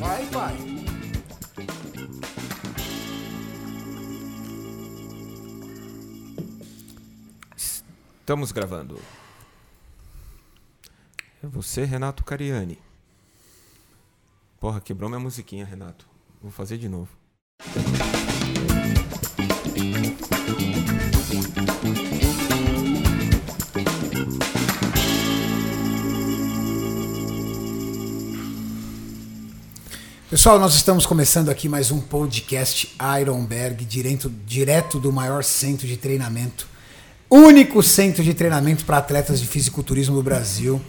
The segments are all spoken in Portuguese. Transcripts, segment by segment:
Vai, pai. Estamos gravando. É você, Renato Cariani. Porra, quebrou minha musiquinha, Renato. Vou fazer de novo. Pessoal, nós estamos começando aqui mais um podcast Ironberg, direto, direto do maior centro de treinamento, único centro de treinamento para atletas de fisiculturismo do Brasil.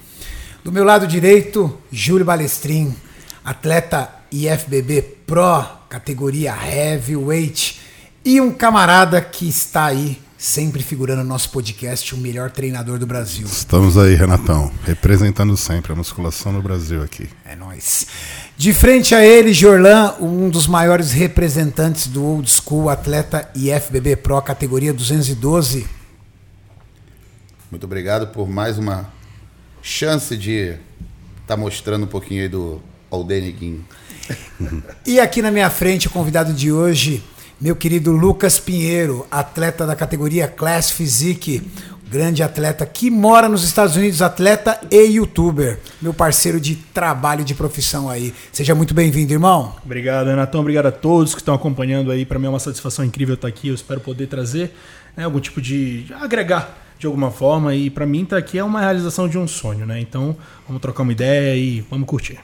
Do meu lado direito, Júlio Balestrin, atleta IFBB Pro, categoria Heavyweight, e um camarada que está aí sempre figurando no nosso podcast, o melhor treinador do Brasil. Estamos aí, Renatão, representando sempre a musculação no Brasil aqui. É nóis. De frente a ele, Jorlan, um dos maiores representantes do Old School, atleta IFBB Pro, categoria 212. Muito obrigado por mais uma chance de estar tá mostrando um pouquinho aí do Aldeneguin. E aqui na minha frente, o convidado de hoje, meu querido Lucas Pinheiro, atleta da categoria Class Physique, grande atleta que mora nos Estados Unidos, atleta e youtuber, meu parceiro de trabalho de profissão aí. Seja muito bem-vindo, irmão. Obrigado, Renatão. Obrigado a todos que estão acompanhando aí. Para mim é uma satisfação incrível estar aqui. Eu espero poder trazer né, algum tipo de agregar de alguma forma e para mim estar aqui é uma realização de um sonho, né? Então vamos trocar uma ideia e vamos curtir.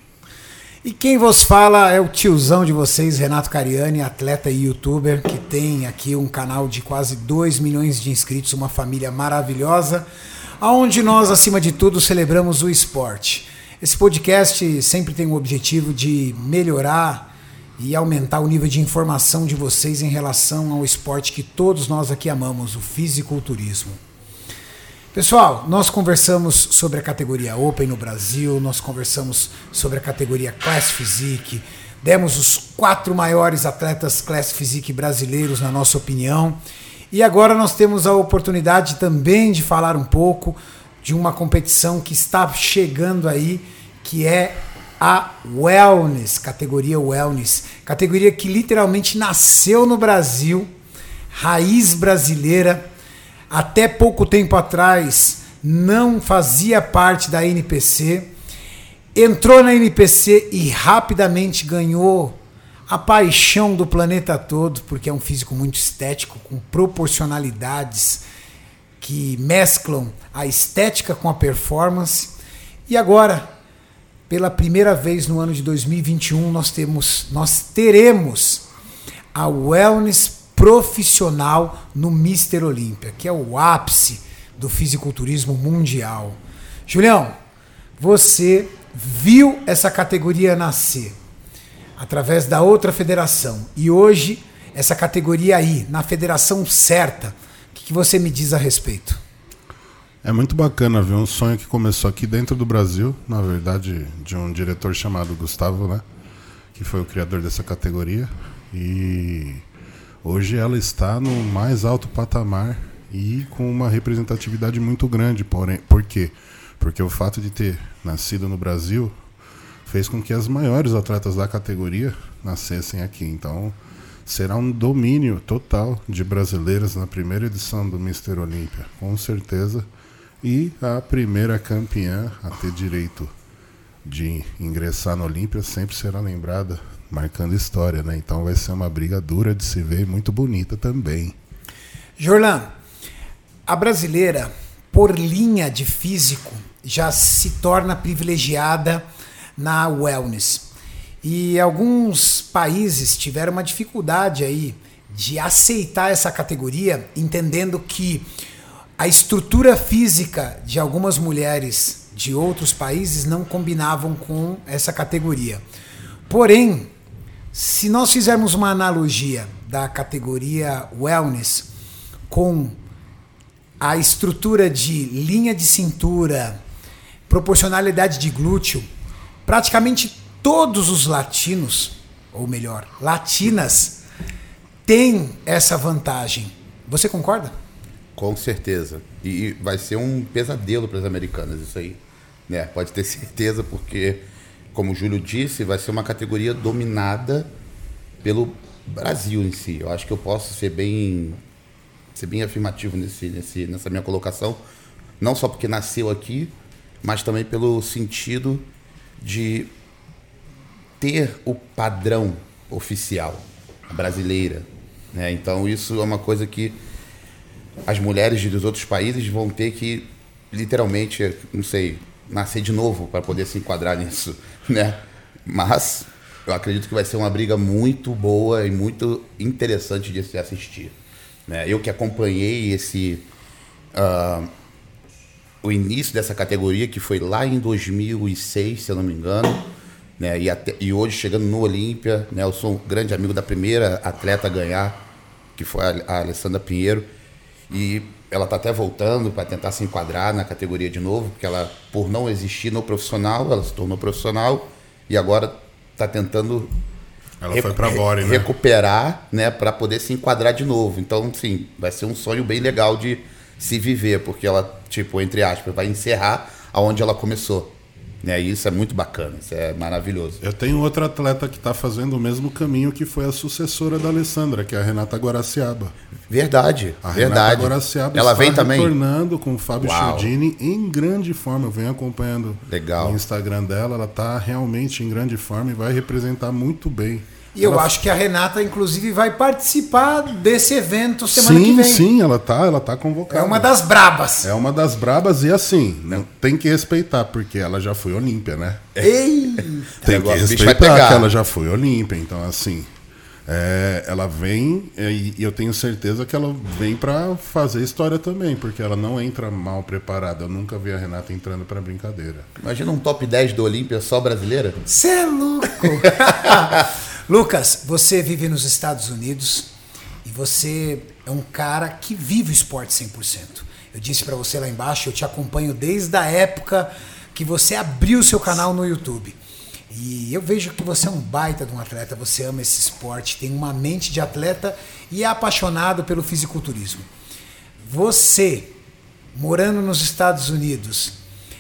E quem vos fala é o tiozão de vocês, Renato Cariani, atleta e youtuber, que tem aqui um canal de quase 2 milhões de inscritos, uma família maravilhosa, onde nós, acima de tudo, celebramos o esporte. Esse podcast sempre tem o objetivo de melhorar e aumentar o nível de informação de vocês em relação ao esporte que todos nós aqui amamos, o fisiculturismo. Pessoal, nós conversamos sobre a categoria Open no Brasil, nós conversamos sobre a categoria Class Physique, demos os quatro maiores atletas Class Physique brasileiros, na nossa opinião. E agora nós temos a oportunidade também de falar um pouco de uma competição que está chegando aí, que é a Wellness, categoria Wellness, categoria que literalmente nasceu no Brasil, raiz brasileira até pouco tempo atrás não fazia parte da NPC, entrou na NPC e rapidamente ganhou a paixão do planeta todo, porque é um físico muito estético, com proporcionalidades que mesclam a estética com a performance. E agora, pela primeira vez no ano de 2021, nós temos, nós teremos a Wellness profissional no Mister Olímpia, que é o ápice do fisiculturismo mundial. Julião, você viu essa categoria nascer através da outra federação e hoje essa categoria aí, na federação certa, o que, que você me diz a respeito? É muito bacana ver um sonho que começou aqui dentro do Brasil, na verdade, de um diretor chamado Gustavo, né? Que foi o criador dessa categoria. E Hoje ela está no mais alto patamar e com uma representatividade muito grande, porém, por quê? Porque o fato de ter nascido no Brasil fez com que as maiores atletas da categoria nascessem aqui. Então, será um domínio total de brasileiras na primeira edição do Mister Olímpia, com certeza. E a primeira campeã a ter direito de ingressar no Olímpia sempre será lembrada marcando história, né? Então vai ser uma briga dura de se ver e muito bonita também. Jorlan, a brasileira, por linha de físico, já se torna privilegiada na wellness. E alguns países tiveram uma dificuldade aí de aceitar essa categoria, entendendo que a estrutura física de algumas mulheres de outros países não combinavam com essa categoria. Porém, se nós fizermos uma analogia da categoria wellness com a estrutura de linha de cintura, proporcionalidade de glúteo, praticamente todos os latinos, ou melhor, latinas, têm essa vantagem. Você concorda? Com certeza. E vai ser um pesadelo para as americanas isso aí. Né? Pode ter certeza, porque como o Júlio disse, vai ser uma categoria dominada pelo Brasil em si. Eu acho que eu posso ser bem, ser bem afirmativo nesse, nesse, nessa minha colocação, não só porque nasceu aqui, mas também pelo sentido de ter o padrão oficial brasileira. Né? Então isso é uma coisa que as mulheres dos outros países vão ter que literalmente, não sei, nascer de novo para poder se enquadrar nisso, né? Mas eu acredito que vai ser uma briga muito boa e muito interessante de se assistir. Né? Eu que acompanhei esse uh, o início dessa categoria que foi lá em 2006, se eu não me engano, né? E, até, e hoje chegando no Olímpia, né? Eu sou um grande amigo da primeira atleta a ganhar, que foi a, a Alessandra Pinheiro, e ela está até voltando para tentar se enquadrar na categoria de novo, porque ela, por não existir no profissional, ela se tornou profissional e agora está tentando ela foi para Bore, né? recuperar, né, para poder se enquadrar de novo. Então, sim, vai ser um sonho bem legal de se viver, porque ela, tipo, entre aspas, vai encerrar aonde ela começou. Né? E isso é muito bacana, isso é maravilhoso. Eu tenho outra atleta que está fazendo o mesmo caminho que foi a sucessora da Alessandra, que é a Renata Guaraciaba. Verdade, a verdade. Renata Guaraciaba Ela está vem também retornando com o Fábio Chiodini em grande forma. Eu venho acompanhando Legal. o Instagram dela. Ela está realmente em grande forma e vai representar muito bem e eu acho que a Renata, inclusive, vai participar desse evento semana sim, que vem. Sim, sim, ela tá, ela tá convocada. É uma das brabas. É uma das brabas e assim, não, tem que respeitar, porque ela já foi Olímpia, né? Ei! tem que respeitar que ela já foi Olímpia, então assim. É, ela vem e eu tenho certeza que ela vem para fazer história também, porque ela não entra mal preparada. Eu nunca vi a Renata entrando para brincadeira. Imagina um top 10 do Olímpia só brasileira? Você é louco! Lucas, você vive nos Estados Unidos e você é um cara que vive o esporte 100%. Eu disse para você lá embaixo, eu te acompanho desde a época que você abriu seu canal no YouTube. E eu vejo que você é um baita de um atleta, você ama esse esporte, tem uma mente de atleta e é apaixonado pelo fisiculturismo. Você, morando nos Estados Unidos,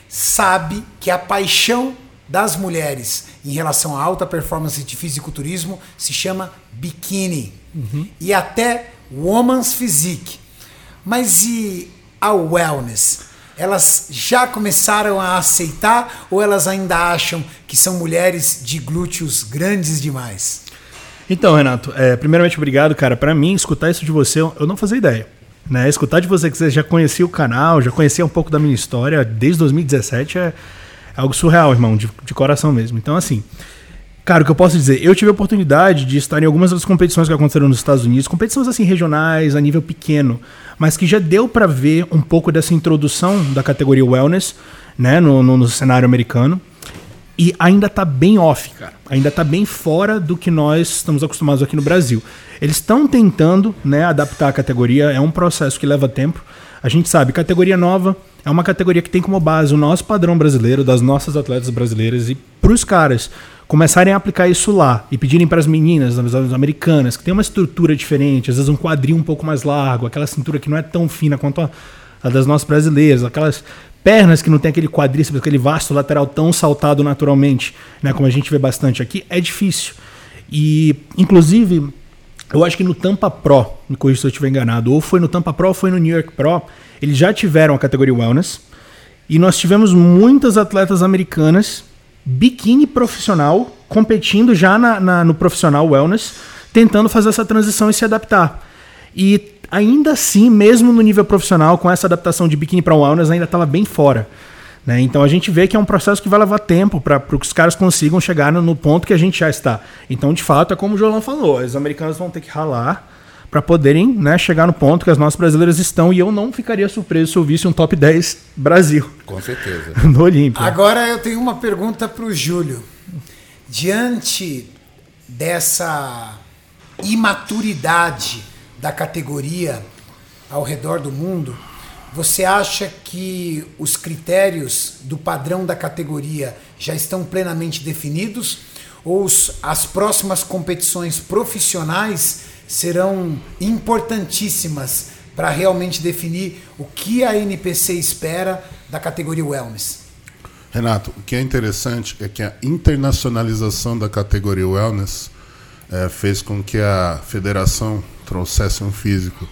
sabe que a paixão das mulheres em relação à alta performance de fisiculturismo se chama biquíni uhum. e até woman's physique. Mas e a wellness? Elas já começaram a aceitar ou elas ainda acham que são mulheres de glúteos grandes demais? Então, Renato, é, primeiramente obrigado, cara. Para mim, escutar isso de você, eu não fazia ideia. Né? Escutar de você que você já conhecia o canal, já conhecia um pouco da minha história desde 2017 é, algo surreal, irmão, de, de coração mesmo. Então, assim, Cara, o que eu posso dizer? Eu tive a oportunidade de estar em algumas das competições que aconteceram nos Estados Unidos, competições assim regionais, a nível pequeno, mas que já deu para ver um pouco dessa introdução da categoria wellness, né, no, no, no cenário americano. E ainda tá bem off, cara. Ainda tá bem fora do que nós estamos acostumados aqui no Brasil. Eles estão tentando, né, adaptar a categoria, é um processo que leva tempo. A gente sabe, categoria nova, é uma categoria que tem como base o nosso padrão brasileiro, das nossas atletas brasileiras, e para os caras começarem a aplicar isso lá e pedirem para as meninas, as americanas, que tem uma estrutura diferente, às vezes um quadril um pouco mais largo, aquela cintura que não é tão fina quanto a, a das nossas brasileiras, aquelas pernas que não tem aquele quadríceps, aquele vasto lateral tão saltado naturalmente, né, como a gente vê bastante aqui, é difícil. E, inclusive, eu acho que no Tampa Pro, me corrija se eu estiver enganado, ou foi no Tampa Pro ou foi no New York Pro, eles já tiveram a categoria Wellness. E nós tivemos muitas atletas americanas, biquíni profissional, competindo já na, na, no profissional Wellness, tentando fazer essa transição e se adaptar. E ainda assim, mesmo no nível profissional, com essa adaptação de biquíni para Wellness, ainda estava bem fora. Né? Então a gente vê que é um processo que vai levar tempo para que os caras consigam chegar no, no, ponto que a gente já está. Então, de fato, é como o Jolan falou: os americanos vão ter que ralar para poderem né, chegar no ponto que as nossas brasileiras estão. E eu não ficaria surpreso se eu visse um top 10 Brasil. Com certeza. no Olímpia. Agora eu tenho uma pergunta para o Júlio. Diante dessa imaturidade da categoria ao redor do mundo, você acha que os critérios do padrão da categoria já estão plenamente definidos? Ou as próximas competições profissionais serão importantíssimas para realmente definir o que a NPC espera da categoria Wellness? Renato, o que é interessante é que a internacionalização da categoria wellness eh, fez com que a federação trouxesse um físico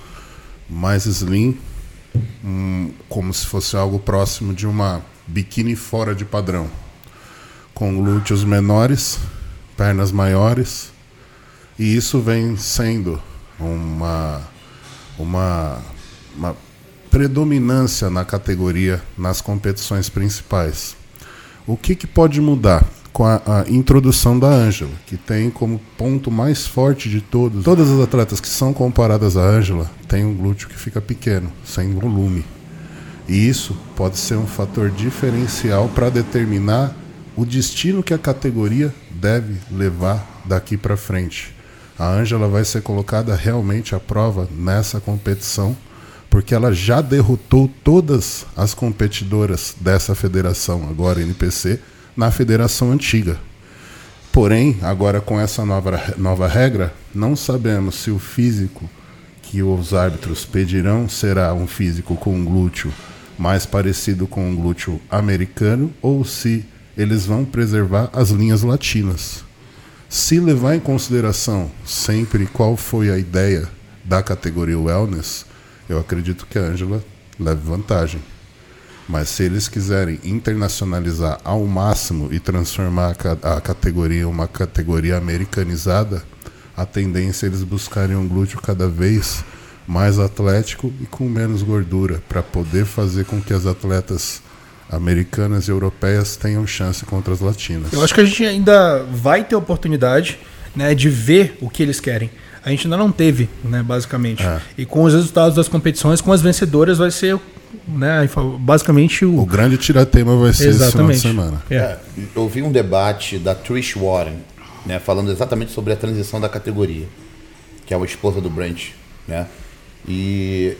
mais slim, um, como se fosse algo próximo de uma biquíni fora de padrão, com glúteos menores, pernas maiores, e isso vem sendo uma, uma, uma predominância na categoria nas competições principais. O que, que pode mudar? Com a, a introdução da Ângela, que tem como ponto mais forte de todos. Todas as atletas que são comparadas à Ângela têm um glúteo que fica pequeno, sem volume. E isso pode ser um fator diferencial para determinar o destino que a categoria deve levar daqui para frente. A Ângela vai ser colocada realmente à prova nessa competição, porque ela já derrotou todas as competidoras dessa federação, agora NPC, na federação antiga. Porém, agora com essa nova, nova regra, não sabemos se o físico que os árbitros pedirão será um físico com um glúteo mais parecido com um glúteo americano ou se eles vão preservar as linhas latinas. Se levar em consideração sempre qual foi a ideia da categoria wellness, eu acredito que a Angela leve vantagem. Mas se eles quiserem internacionalizar ao máximo e transformar a categoria em uma categoria americanizada, a tendência é eles buscarem um glúteo cada vez mais atlético e com menos gordura, para poder fazer com que as atletas americanas e europeias tenham chance contra as latinas. Eu acho que a gente ainda vai ter oportunidade né, de ver o que eles querem. A gente ainda não teve, né, basicamente. É. E com os resultados das competições, com as vencedoras, vai ser né, basicamente o. O grande tiratema vai ser exatamente. esse final de semana. É. É, eu ouvi um debate da Trish Warren, né, falando exatamente sobre a transição da categoria, que é a esposa do Brent. Né? E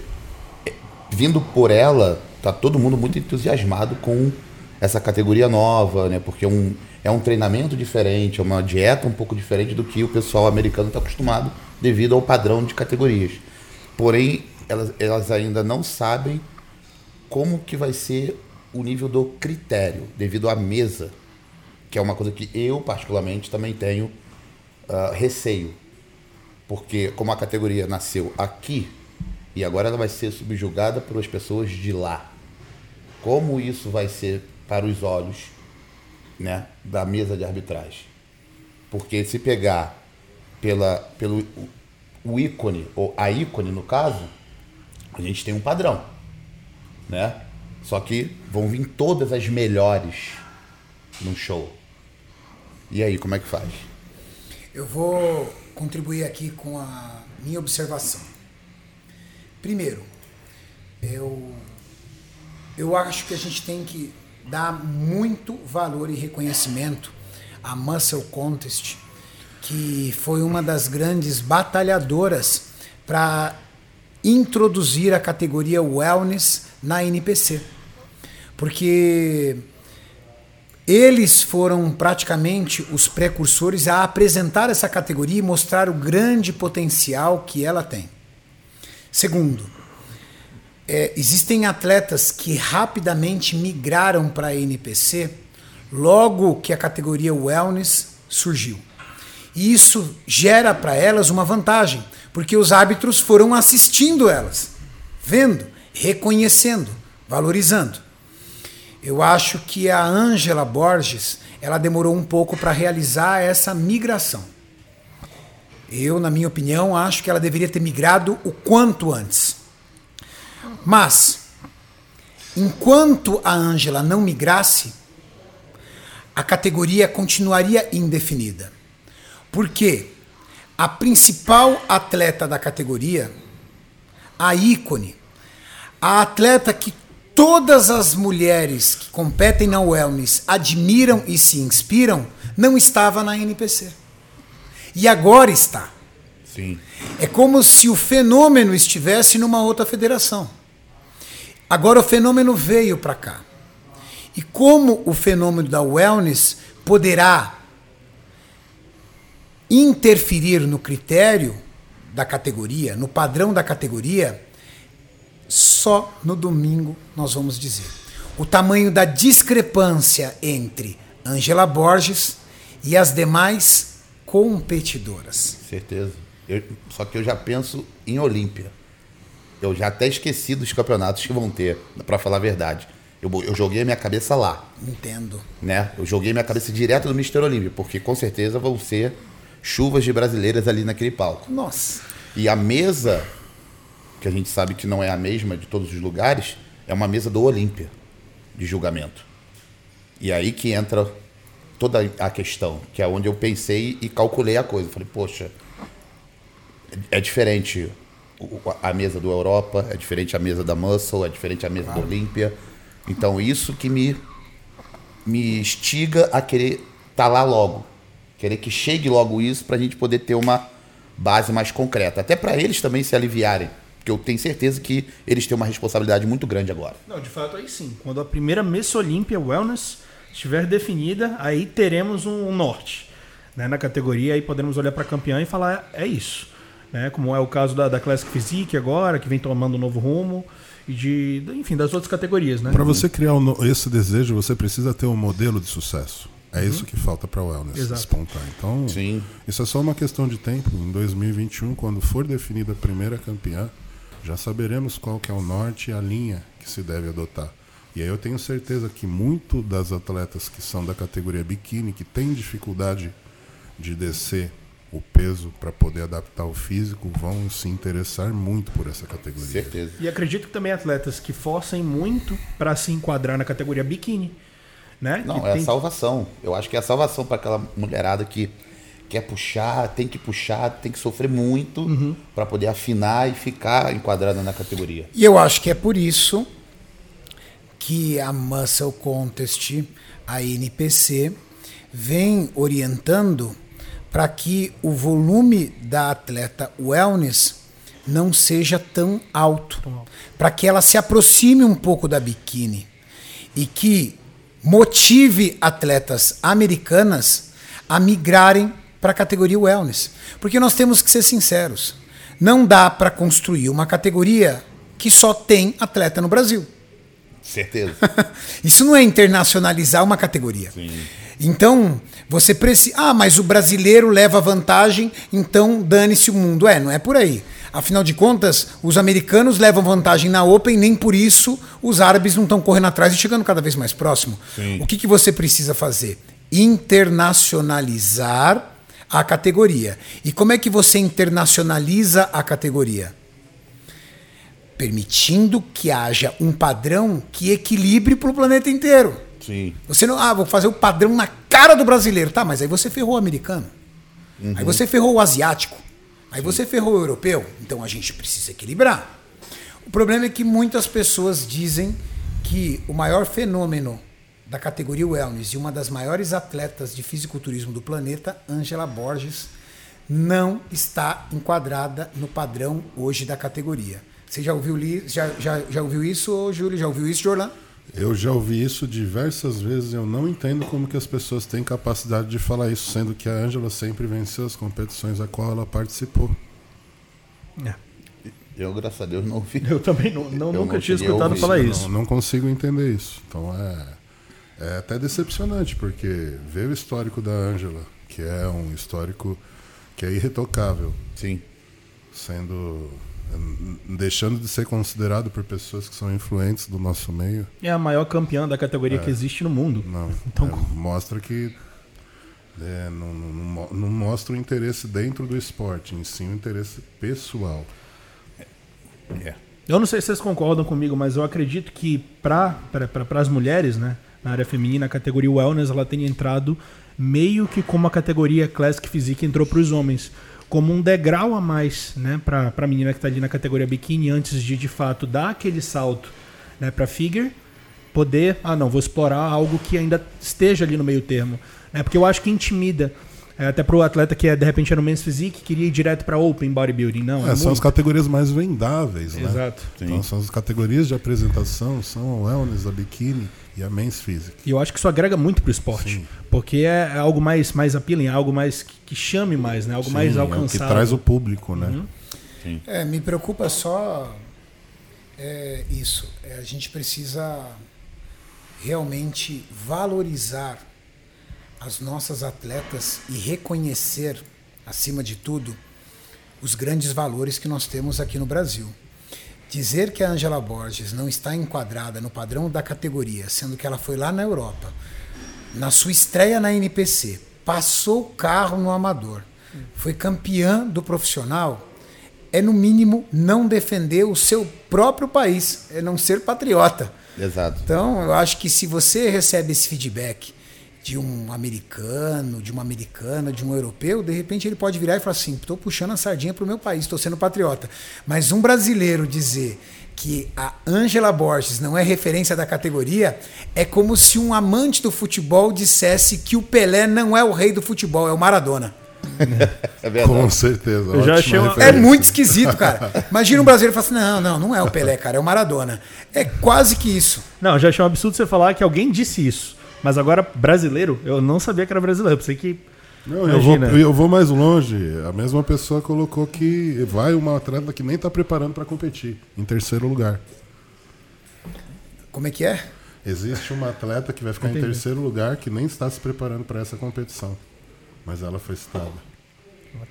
vindo por ela, tá todo mundo muito entusiasmado com essa categoria nova, né? Porque é um, é um treinamento diferente, é uma dieta um pouco diferente do que o pessoal americano está acostumado devido ao padrão de categorias. Porém, elas, elas ainda não sabem como que vai ser o nível do critério, devido à mesa, que é uma coisa que eu, particularmente, também tenho uh, receio. Porque como a categoria nasceu aqui, e agora ela vai ser subjugada pelas pessoas de lá. Como isso vai ser para os olhos né, da mesa de arbitragem? Porque se pegar pela, pelo o ícone, ou a ícone no caso, a gente tem um padrão. Né? Só que vão vir todas as melhores no show. E aí, como é que faz? Eu vou contribuir aqui com a minha observação. Primeiro, eu, eu acho que a gente tem que dar muito valor e reconhecimento à Muscle Contest, que foi uma das grandes batalhadoras para introduzir a categoria Wellness na NPC. Porque eles foram praticamente os precursores a apresentar essa categoria e mostrar o grande potencial que ela tem. Segundo, é, existem atletas que rapidamente migraram para a NPC logo que a categoria Wellness surgiu. E isso gera para elas uma vantagem, porque os árbitros foram assistindo elas, vendo, reconhecendo, valorizando. Eu acho que a Ângela Borges, ela demorou um pouco para realizar essa migração. Eu, na minha opinião, acho que ela deveria ter migrado o quanto antes. Mas, enquanto a Ângela não migrasse, a categoria continuaria indefinida. Porque a principal atleta da categoria, a ícone, a atleta que todas as mulheres que competem na wellness admiram e se inspiram, não estava na NPC. E agora está. Sim. É como se o fenômeno estivesse numa outra federação. Agora o fenômeno veio para cá. E como o fenômeno da wellness poderá interferir no critério da categoria, no padrão da categoria, só no domingo nós vamos dizer. o tamanho da discrepância entre Angela Borges e as demais competidoras. Certeza. Eu- só que eu já penso em Olímpia. Eu já até esqueci dos campeonatos que vão ter, pra falar a verdade. Eu, eu joguei a minha cabeça lá, Entendo. né? Eu joguei minha cabeça direto do Mister Olímpia, porque com certeza vão ser chuvas de brasileiras ali naquele palco. Nossa. E a mesa, que a gente sabe que não é a mesma de todos os lugares, é uma mesa do Olímpia de julgamento. E aí que entra toda a questão, que é onde eu pensei e calculei a coisa. Falei, poxa, é diferente a mesa do Europa, é diferente a mesa da Muscle, é diferente a mesa do Olímpia. Então isso que me, me instiga a querer estar lá logo. Querer que chegue logo isso para a gente poder ter uma base mais concreta. Até para eles também se aliviarem. Porque eu tenho certeza que eles têm uma responsabilidade muito grande agora. Não, de fato aí sim. Quando a primeira Miss Olímpia Wellness estiver definida, aí teremos um norte né, na categoria, aí podemos olhar para a campeã e falar é isso. Né, como é o caso da, da Classic Physique agora, que vem tomando um novo rumo, e de, enfim, das outras categorias. Né? Para você criar um esse desejo, você precisa ter um modelo de sucesso. É isso que falta para o wellness Exato. despontar. Então, Sim. isso é só uma questão de tempo. Em 2021, quando for definida a primeira campeã, já saberemos qual que é o norte e a linha que se deve adotar. E aí eu tenho certeza que muito das atletas que são da categoria biquíni, que têm dificuldade de descer o peso para poder adaptar o físico, vão se interessar muito por essa categoria. Certeza. E acredito que também atletas que forcem muito para se enquadrar na categoria biquíni. Né? Não, que é a tem- salvação. Eu acho que é a salvação para aquela mulherada que quer puxar, tem que puxar, tem que sofrer muito para poder afinar e ficar enquadrada na categoria. E eu acho que é por isso que a Muscle Contest, a NPC, vem orientando para que o volume da atleta wellness não seja tão alto, para que ela se aproxime um pouco da biquíni e que motive atletas americanas a migrarem para a categoria wellness. Porque nós temos que ser sinceros, não dá para construir uma categoria que só tem atleta no Brasil. Certeza. Isso não é internacionalizar uma categoria. Então, você precisa. Ah, mas o brasileiro leva vantagem, então dane-se o mundo. É, não é por aí. Afinal de contas, os americanos levam vantagem na Open, nem por isso os árabes não estão correndo atrás e chegando cada vez mais próximo. O que, que você precisa fazer? Internacionalizar a categoria. E como é que você internacionaliza a categoria? permitindo que haja um padrão que equilibre para o planeta inteiro. Sim. Você não, ah, vou fazer o padrão na cara do brasileiro, tá? Mas aí você ferrou o americano. Aí você ferrou o asiático. Aí você ferrou o europeu. Então a gente precisa equilibrar. O problema é que muitas pessoas dizem que o maior fenômeno da categoria wellness e uma das maiores atletas de fisiculturismo do planeta, Angela Borges, não está enquadrada no padrão hoje da categoria. Você já ouviu, já, já, já ouviu isso, Júlio? Já ouviu isso, Jorlan? Eu já ouvi isso diversas vezes. Eu não entendo como que as pessoas têm capacidade de falar isso, sendo que a Ângela sempre venceu as competições a qual ela participou. É. Eu, graças a Deus, não ouvi. Eu também não, não- Eu nunca não tinha escutado ouvir. falar Não- isso. Não, consigo entender isso. Então é, é até decepcionante, porque ver o histórico da Ângela, que é um histórico que é irretocável, Sim. sendo deixando de ser considerado por pessoas que são influentes do nosso meio, É a maior campeã da categoria que existe no mundo. não. Então- É, mostra que é, não, não- não mo- não mostra o interesse dentro do esporte, em sim o interesse pessoal. É. Eu não sei se vocês concordam comigo, mas eu acredito que para as mulheres, né, na área feminina, a categoria wellness ela tem entrado meio que como a categoria Classic Physique entrou para os homens, como um degrau a mais, né, para a menina que está ali na categoria biquíni antes de de fato dar aquele salto, né, para figure, poder, ah, não, vou explorar algo que ainda esteja ali no meio termo, né, porque eu acho que intimida é, até pro atleta que é, de repente era no men's physique, queria ir direto para open bodybuilding, não, É, é são as categorias mais vendáveis, né? Exato. Então são as categorias de apresentação, são a wellness, a biquíni e a men's physique. E eu acho que isso agrega muito pro esporte. Sim. Porque é é algo mais, mais appealing, é algo mais que, que chame mais, né? Algo mais Sim, é o alcançável. que traz o público, né? É, me preocupa só é, isso. É, a gente precisa realmente valorizar as nossas atletas e reconhecer, acima de tudo, os grandes valores que nós temos aqui no Brasil. Dizer que a Angela Borges não está enquadrada no padrão da categoria, sendo que ela foi lá na Europa, na sua estreia na NPC, passou o carro no amador, foi campeã do profissional, é no mínimo não defender o seu próprio país, é não ser patriota. Exato. Então, eu acho que se você recebe esse feedback de um americano, de uma americana, de um europeu, de repente ele pode virar e falar assim: estou puxando a sardinha para o meu país, estou sendo patriota. Mas um brasileiro dizer que a Angela Borges não é referência da categoria é como se um amante do futebol dissesse que o Pelé não é o rei do futebol, é o Maradona. É verdade. Com certeza. Eu já ótima achei uma- É muito esquisito, cara. Imagina um brasileiro falar assim: não, não, não é o Pelé, cara, é o Maradona. É quase que isso. Não, eu já achei um absurdo você falar que alguém disse isso. Mas agora, brasileiro, eu não sabia que era brasileiro. Eu pensei que. Não, eu, vou, eu vou mais longe. A mesma pessoa colocou que vai uma atleta que nem está preparando para competir, em terceiro lugar. Como é que é? Existe uma atleta que vai ficar Entendi. em terceiro lugar que nem está se preparando para essa competição. Mas ela foi citada.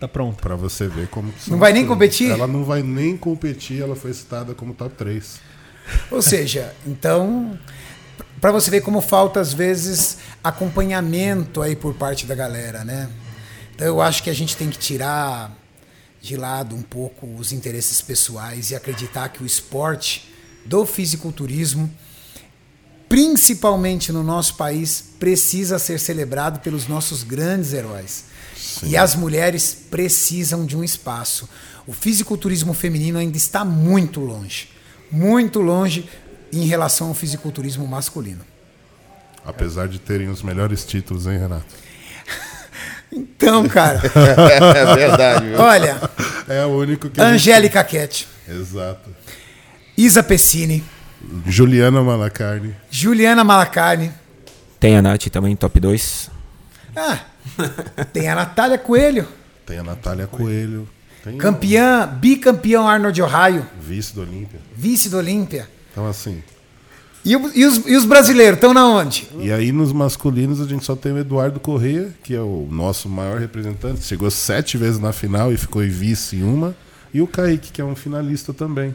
Tá pronto. Para você ver como que Não vai nem coisas. competir? Ela não vai nem competir, ela foi citada como top 3. Ou seja, então, para você ver como falta às vezes acompanhamento aí por parte da galera, né? Então eu acho que a gente tem que tirar de lado um pouco os interesses pessoais e acreditar que o esporte do fisiculturismo, principalmente no nosso país, precisa ser celebrado pelos nossos grandes heróis. E as mulheres precisam de um espaço. O fisiculturismo feminino ainda está muito longe, muito longe em relação ao fisiculturismo masculino. Apesar de terem os melhores títulos, hein, Renato? Então, cara, É verdade, viu? olha, É o único que. gente- Angélica Ket, Exato. Isa Pessini, Juliana Malacarne. Juliana Malacarne, Tem a Nath também, top 2. ah, tem a Natália Coelho, Tem a Natália Coelho. Tem campeã, bicampeão Arnold Ohio, o vice do Olímpia. vice do Olímpia. Então, assim. E, o- e os, e os brasileiros estão na onde? E aí nos masculinos a gente só tem o Eduardo Correia, que é o nosso maior representante. Chegou sete vezes na final e ficou em vice em uma. E o Kaique, que é um finalista também.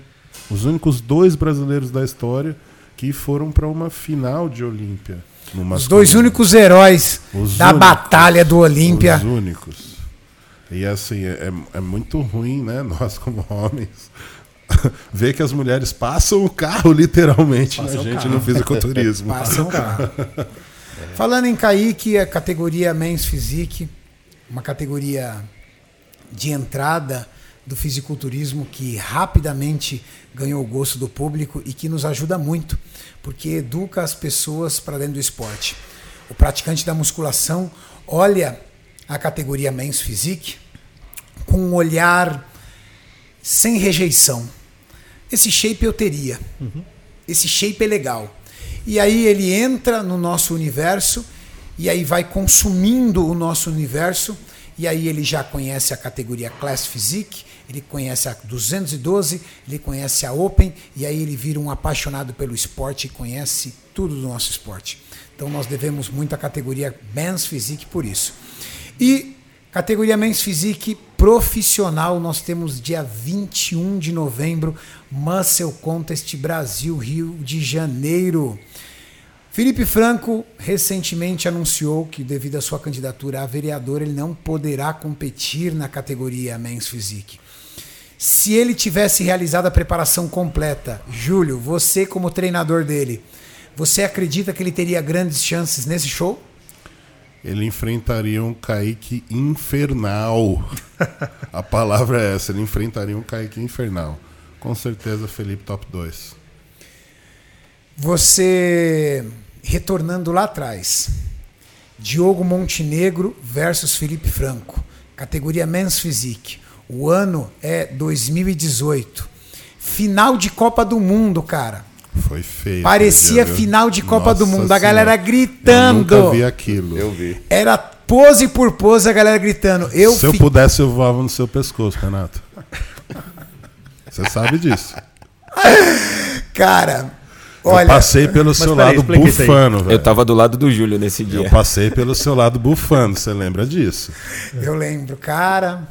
Os únicos dois brasileiros da história que foram para uma final de Olímpia. Os dois únicos heróis Os da únicos. batalha do Olímpia. Os únicos. E assim, é- é muito ruim, né? Nós como homens. Ver que as mulheres passam o carro literalmente na gente no fisiculturismo. Passa o carro. Falando em Kaique, a categoria Men's Physique, uma categoria de entrada do fisiculturismo que rapidamente ganhou o gosto do público e que nos ajuda muito, porque educa as pessoas para dentro do esporte. O praticante da musculação olha a categoria Men's Physique com um olhar sem rejeição. Esse shape eu teria. Esse shape é legal. E aí ele entra no nosso universo e aí vai consumindo o nosso universo e aí ele já conhece a categoria Class Physique, ele conhece a 212, ele conhece a Open e aí ele vira um apaixonado pelo esporte e conhece tudo do nosso esporte. Então nós devemos muito à categoria Men's Physique por isso. E categoria Men's Physique profissional, nós temos dia 21 de novembro, Muscle Contest Brasil, Rio de Janeiro. Felipe Franco recentemente anunciou que, devido à sua candidatura a vereador, ele não poderá competir na categoria Men's Physique. Se ele tivesse realizado a preparação completa, Júlio, você como treinador dele, você acredita que ele teria grandes chances nesse show? Ele enfrentaria um Kaique infernal. A palavra é essa, ele enfrentaria um Kaique infernal. Com certeza, Felipe top 2. Você retornando lá atrás, Diogo Montenegro versus Felipe Franco, categoria Men's Physique. O ano é 2018. Final de Copa do Mundo, cara. Foi feio. Parecia dia, final de Copa do Nossa Mundo, a galera Senhora. gritando. Eu nunca vi aquilo. Eu vi. Era pose por pose a galera gritando. Eu Se eu fi- pudesse, eu voava no seu pescoço, Renato. Você sabe disso. Cara, Olha, eu passei pelo seu peraí, lado velho. Eu tava do lado do Júlio nesse dia. Eu passei pelo seu lado bufano, você lembra disso? Eu lembro, cara.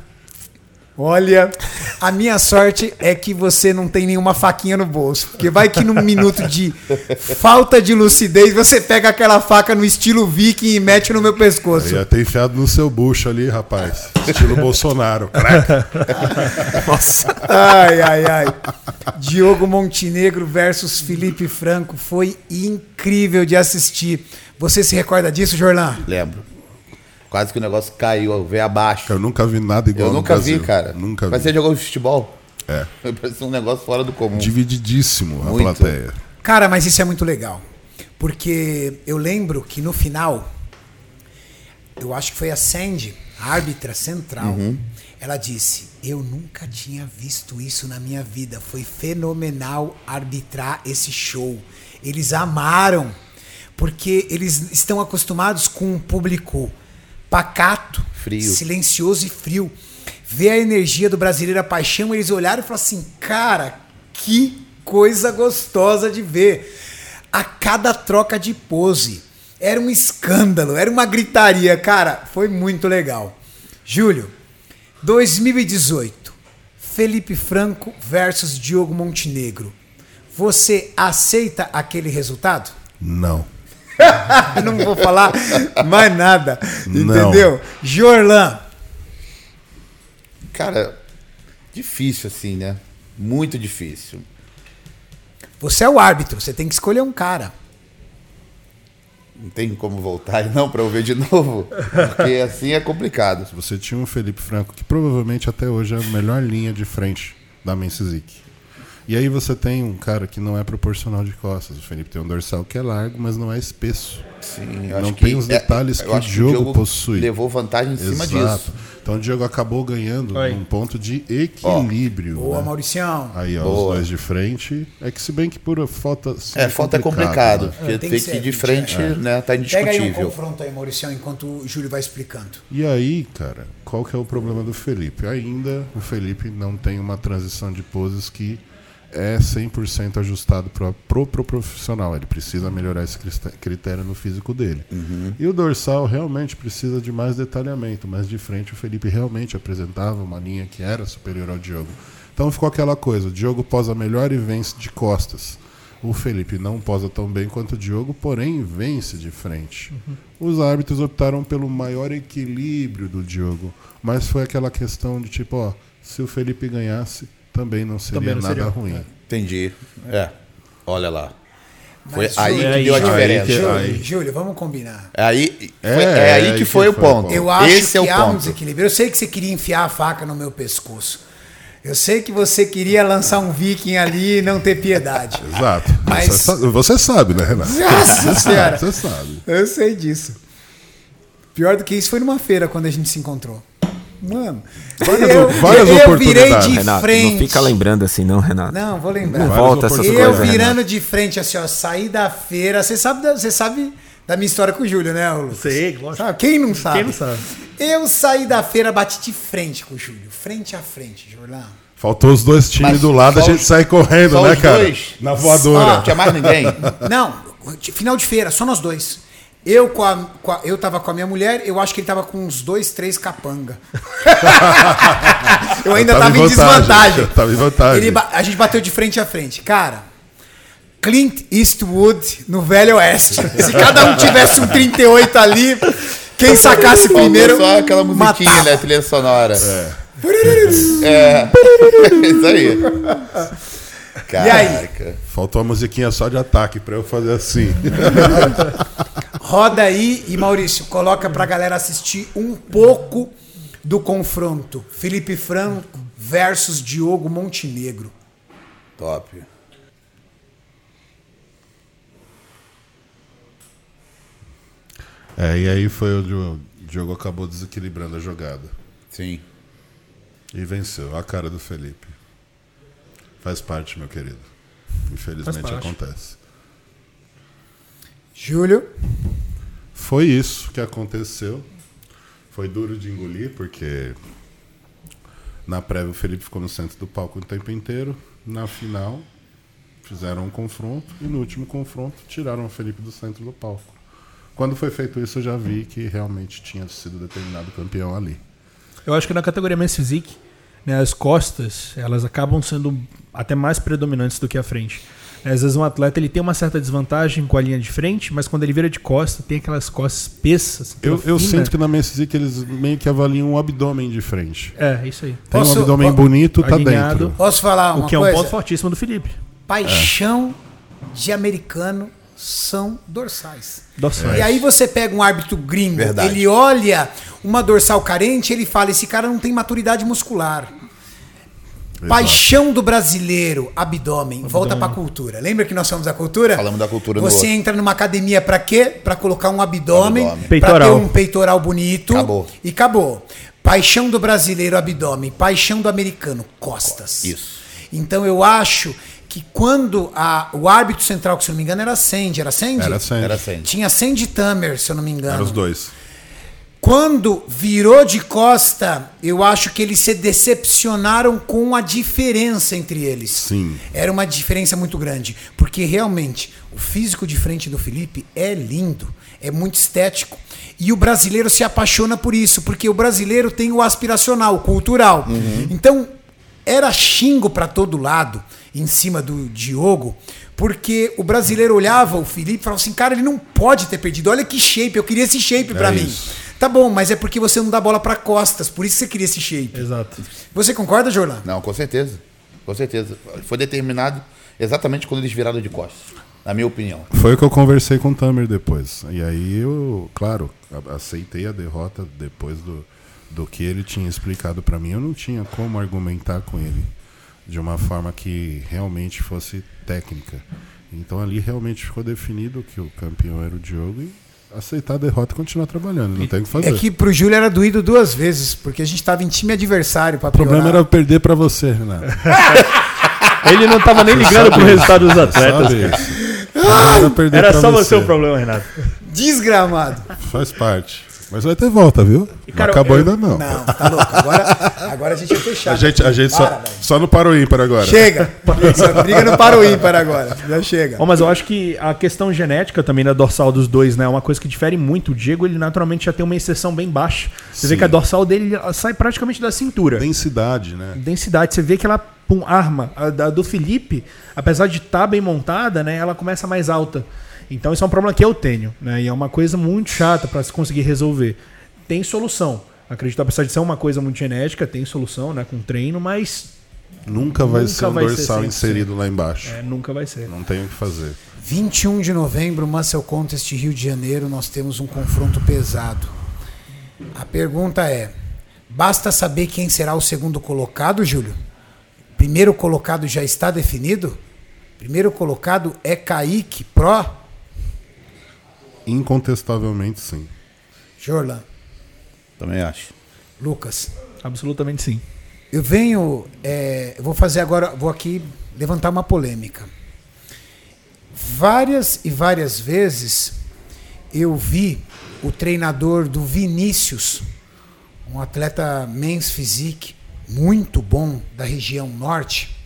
Olha, a minha sorte é que você não tem nenhuma faquinha no bolso. Porque vai que num minuto de falta de lucidez você pega aquela faca no estilo viking e mete no meu pescoço. Eu ia ter enfiado no seu bucho ali, rapaz. Estilo Bolsonaro. Nossa. Ai, ai, ai. Diogo Montenegro versus Felipe Franco foi incrível de assistir. Você se recorda disso, Jorlan? Lembro. Quase que o negócio caiu, veio abaixo. Eu nunca vi nada igual Eu nunca vi, cara. Nunca Mas vi. você jogou futebol? É. Parece um negócio fora do comum. Divididíssimo a Muito. plateia. Cara, mas isso é muito legal. Porque eu lembro que no final, eu acho que foi a Sandy, a árbitra central, ela disse: Eu nunca tinha visto isso na minha vida. Foi fenomenal arbitrar esse show. Eles amaram, porque eles estão acostumados com um público pacato, Frio. silencioso e frio. Ver a energia do brasileiro, a paixão, eles olharam e falaram assim: Cara, que coisa gostosa de ver. A cada troca de pose. Era um escândalo, era uma gritaria. Cara, foi muito legal. Júlio, 2018. Felipe Franco versus Diogo Montenegro. Você aceita aquele resultado? Não. Não vou falar mais nada. Não. Entendeu? Jorlan, Cara, difícil assim, né? Muito difícil. você é o árbitro, você tem que escolher um cara. Não tem como voltar e não pra eu ver de novo. Porque assim é complicado. Você tinha um Felipe Franco que provavelmente até hoje é a melhor linha de frente da Mensizik. E aí você tem um cara que não é proporcional de costas. O Felipe tem um dorsal que é largo, mas não é espesso. Sim, eu Não acho tem que os é- detalhes eu que o acho Diogo possui. Levou vantagem em cima Exato. disso. Então o Diogo acabou ganhando Aí. num ponto de equilíbrio. Boa, né? Mauricião. Aí, ó, Boa. os dois de frente. É que se bem que por falta. É, falta é complicado. né? Porque É, tem tem que que ir de frente, é. né? Tá Pega aí um indiscutível. confronto aí, Mauricião, enquanto o Júlio vai explicando. E aí, cara, qual que é o problema do Felipe? Ainda o Felipe não tem uma transição de poses que é 100% ajustado pro, pro, pro profissional. Ele precisa melhorar esse critério no físico dele. E o dorsal realmente precisa de mais detalhamento, mas de frente o Felipe realmente apresentava uma linha que era superior ao Diogo. Então ficou aquela coisa, o Diogo posa melhor e vence de costas. O Felipe não posa tão bem quanto o Diogo, porém vence de frente. Os árbitros optaram pelo maior equilíbrio do Diogo, mas foi aquela questão de tipo, ó, se o Felipe ganhasse, também não seria Também não nada seria, ruim. é. Entendi. É. Olha lá. Foi Mas, aí Júlio, que deu a aí- diferença. aí que- Júlio, aí. Júlio, vamos combinar. É aí, É, foi, é é aí aí que que foi o foi o ponto. Eu acho Esse é o que há um ponto. desequilíbrio. Eu sei que você queria enfiar a faca no meu pescoço. Eu sei que você queria lançar um viking ali e não ter piedade. Exato. Mas- você sabe, né, Renato? Nossa senhora! Você sabe. Eu sei disso. Pior do que isso foi numa feira quando a gente se encontrou. Mano, Várias- eu, várias eu virei oportunidades. de Renato, frente. não fica lembrando assim, não, Renato. Não, vou lembrar. Não volta essas oportunidades. Eu coisas, virando Renato. de frente, assim, ó, saí da feira. Você sabe, da- você sabe da minha história com o Júlio, né, Lucas? Sei, lógico. Sabe? Quem não sabe? Quem não sabe? Eu saí da feira, bati de frente com o Júlio. Frente a frente, Jorlão. Faltou os dois times Mas do lado, a gente os- sai correndo, só né, os cara? dois? Na voadora. Ó, Não tinha mais ninguém. Não, final de feira, só nós dois. Eu, com a, com a- eu tava com a minha mulher, eu acho que ele tava com uns dois, três capanga. eu ainda Eu tava tava, em em vantagem, desvantagem. tava em vantagem. Ele a gente bateu de frente a frente. Cara, Clint Eastwood no Velho Oeste. Se cada um tivesse um 38 ali, quem sacasse primeiro. só aquela musiquinha, matava. né? Trilha sonora. É. Isso aí. E aí? Caraca. Faltou a musiquinha só de ataque pra eu fazer assim. Roda aí e Maurício, coloca pra galera assistir um pouco do confronto. Felipe Franco versus Diogo Montenegro. Top. É, e aí foi onde o Diogo acabou desequilibrando a jogada. Sim. E venceu. A cara do Felipe. Faz parte, meu querido. Infelizmente acontece. Júlio, Foi isso que aconteceu. Foi duro de engolir, porque na prévia o Felipe ficou no centro do palco o tempo inteiro. Na final, fizeram um confronto e no último confronto tiraram o Felipe do centro do palco. Quando foi feito isso, eu já vi que realmente tinha sido determinado campeão ali. Eu acho que na categoria Men's Physique, né, as costas, elas acabam sendo até mais predominantes do que a frente. Às vezes um atleta ele tem uma certa desvantagem com a linha de frente, mas quando ele vira de costa, tem aquelas costas espessas. Eu, eu sinto que na Men's Physique eles meio que avaliam o abdômen de frente. É, isso aí. Tem Posso- um abdômen bonito, tá alinhado. dentro. Posso falar uma o que é um coisa? ponto fortíssimo do Felipe. Paixão de americano são dorsais. Dorsais. E aí você pega um árbitro gringo, Verdade. ele olha uma dorsal carente, ele fala: esse cara não tem maturidade muscular. Paixão do brasileiro, abdômen, volta pra cultura. Lembra que nós somos a cultura? Falamos da cultura no Você outro. entra numa academia pra quê? Pra colocar um abdômen, Abdômen. pra Peitoral. ter um peitoral bonito Acabou. e acabou. Paixão do brasileiro, abdômen. Paixão do americano, costas. Isso. Então eu acho que quando a- o árbitro central, que se eu não me engano era Sandy, era Sandy? Era sempre. Era assim. Tinha Sandy Tamer, se eu não me engano. Era os dois. Quando virou de costa, eu acho que eles se decepcionaram com a diferença entre eles. Sim. Era uma diferença muito grande. Porque realmente, o físico de frente do Felipe é lindo, é muito estético. E o brasileiro se apaixona por isso, porque o brasileiro tem o aspiracional, o cultural. Então, era xingo para todo lado em cima do Diogo, porque o brasileiro olhava o Felipe e falava assim: cara, ele não pode ter perdido. Olha que shape, eu queria esse shape pra É mim. Tá bom, mas é porque você não dá bola pra costas, por isso você queria esse shape. Exato. Você concorda, Jorlan? Não, com certeza. Com certeza. Foi determinado exatamente quando eles viraram de costas. Na minha opinião. Foi o que eu conversei com o Tamer depois. E aí eu, claro, aceitei a derrota depois do, do que ele tinha explicado pra mim. Eu não tinha como argumentar com ele de uma forma que realmente fosse técnica. Então ali realmente ficou definido que o campeão era o Diogo e aceitar a derrota e continuar trabalhando. Não tem o que fazer. É que pro Júlio era doído duas vezes, porque a gente tava em time adversário pra O problema era perder pra você, Renato. Ele não tava nem ligando pro resultado dos atletas. Era, Era só você o problema, Renato. Desgramado. Faz parte. Mas vai ter volta, viu? cara, não acabou eu- ainda não. Não, tá louco. Agora, agora a gente vai fechar. A gente, a gente Para, só, velho. só no para o ímpar agora. Chega. Essa briga não para o ímpar agora. Já chega. Bom, mas eu acho que a questão genética também na dorsal dos dois, né? É uma coisa que difere muito. O Diego, ele naturalmente já tem uma inserção bem baixa. Você vê Sim. que a dorsal dele sai praticamente da cintura. Densidade, né? Densidade, você vê que ela pum, arma. A da do Felipe, apesar de estar bem montada, né? Ela começa mais alta. Então isso é um problema que eu tenho, né? E é uma coisa muito chata para se conseguir resolver. Tem solução. Acredito, apesar de ser uma coisa muito genética, tem solução, né? Com treino, mas Nunca vai Nunca ser um vai ser dorsal 100%. inserido lá embaixo. é, nunca vai ser. Não tem o que fazer. 21 de novembro, Muscle Contest Rio de Janeiro, nós temos um confronto pesado. A pergunta é: basta saber quem será o segundo colocado, Júlio? Primeiro colocado já está definido? Primeiro colocado é Kaique Pro? Incontestavelmente sim. Jorlan, Também acho. Lucas. Absolutamente sim. Eu venho, é, eu vou fazer agora, vou aqui levantar uma polêmica. Várias e várias vezes eu vi o treinador do Vinícius, um atleta men's physique muito bom da região norte,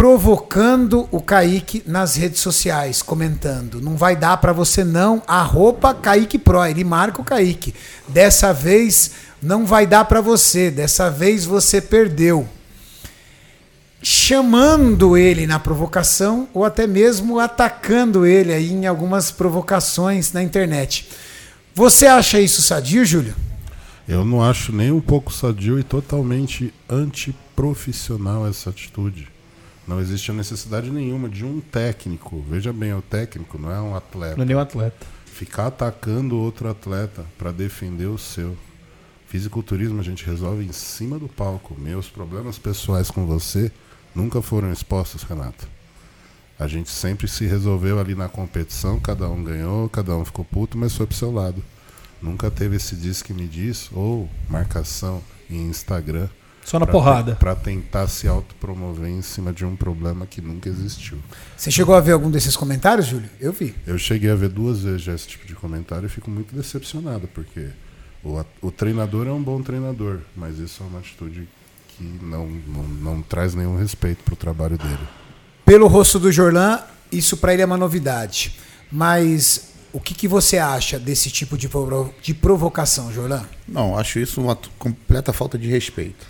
provocando o Kaique nas redes sociais, comentando: não vai dar pra você não, arroba Kaique Pro. Ele marca o Kaique. Dessa vez não vai dar pra você, dessa vez você perdeu. Chamando ele na provocação ou até mesmo atacando ele aí em algumas provocações na internet. Você acha isso sadio, Júlio? Eu não acho nem um pouco sadio e totalmente antiprofissional essa atitude. Não existe a necessidade nenhuma de um técnico. Veja bem, o técnico, não é um atleta. Não é nem um atleta. Ficar atacando outro atleta para defender o seu. Fisiculturismo a gente resolve em cima do palco. Meus problemas pessoais com você nunca foram expostos, Renato. A gente sempre se resolveu ali na competição, cada um ganhou, cada um ficou puto, mas foi pro seu lado. Nunca teve esse diz que me diz ou marcação em Instagram. Só na pra porrada. Pra tentar se autopromover em cima de um problema que nunca existiu. Você chegou a ver algum desses comentários, Júlio? Eu vi. Eu cheguei a ver duas vezes já esse tipo de comentário e fico muito decepcionado, porque o, o treinador é um bom treinador, mas isso é uma atitude que não, não, não traz nenhum respeito pro trabalho dele. pelo rosto do Jorlan, isso para ele é uma novidade. Mas o que, que você acha desse tipo de, provo- de provocação, Jorlan? Não, acho isso uma completa falta de respeito.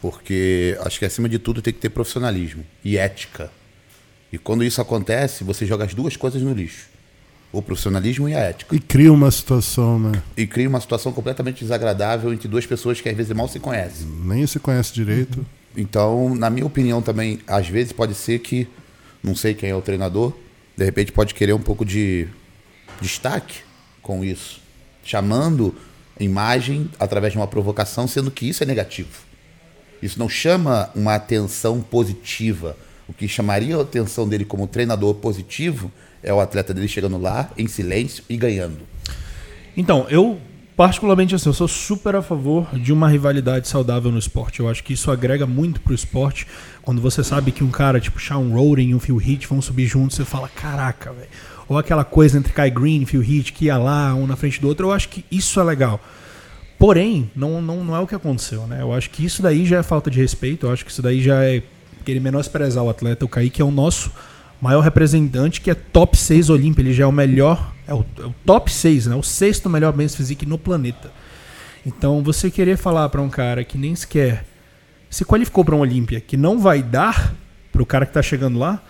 Porque acho que acima de tudo tem que ter profissionalismo e ética. E quando isso acontece, você joga as duas coisas no lixo: o profissionalismo e a ética. E cria uma situação, né? E cria uma situação completamente desagradável entre duas pessoas que às vezes mal se conhecem. Nem se conhece direito. Então, na minha opinião também, às vezes pode ser que, não sei quem é o treinador, de repente pode querer um pouco de destaque com isso, chamando imagem através de uma provocação, sendo que isso é negativo. Isso não chama uma atenção positiva. O que chamaria a atenção dele como treinador positivo é o atleta dele chegando lá em silêncio e ganhando. Então, eu particularmente assim, eu sou super a favor de uma rivalidade saudável no esporte. Eu acho que isso agrega muito pro esporte. Quando você sabe que um cara tipo Sean Roden e o Phil Heath vão subir juntos, você fala, caraca, velho. Ou aquela coisa entre Kai Green e Phil Heath que ia lá, um na frente do outro. Eu acho que isso é legal. Porém, não, não, não é o que aconteceu, né? Eu acho que isso daí já é falta de respeito. Eu acho que isso daí já é querer menosprezar o atleta. O Kaique é o nosso maior representante, que é top 6 Olímpia. Ele já é o melhor, é o, é o top 6, né? O sexto melhor Men's Physique no planeta. Então, você querer falar pra um cara que nem sequer se qualificou pra um Olímpia, que não vai dar pro cara que tá chegando lá,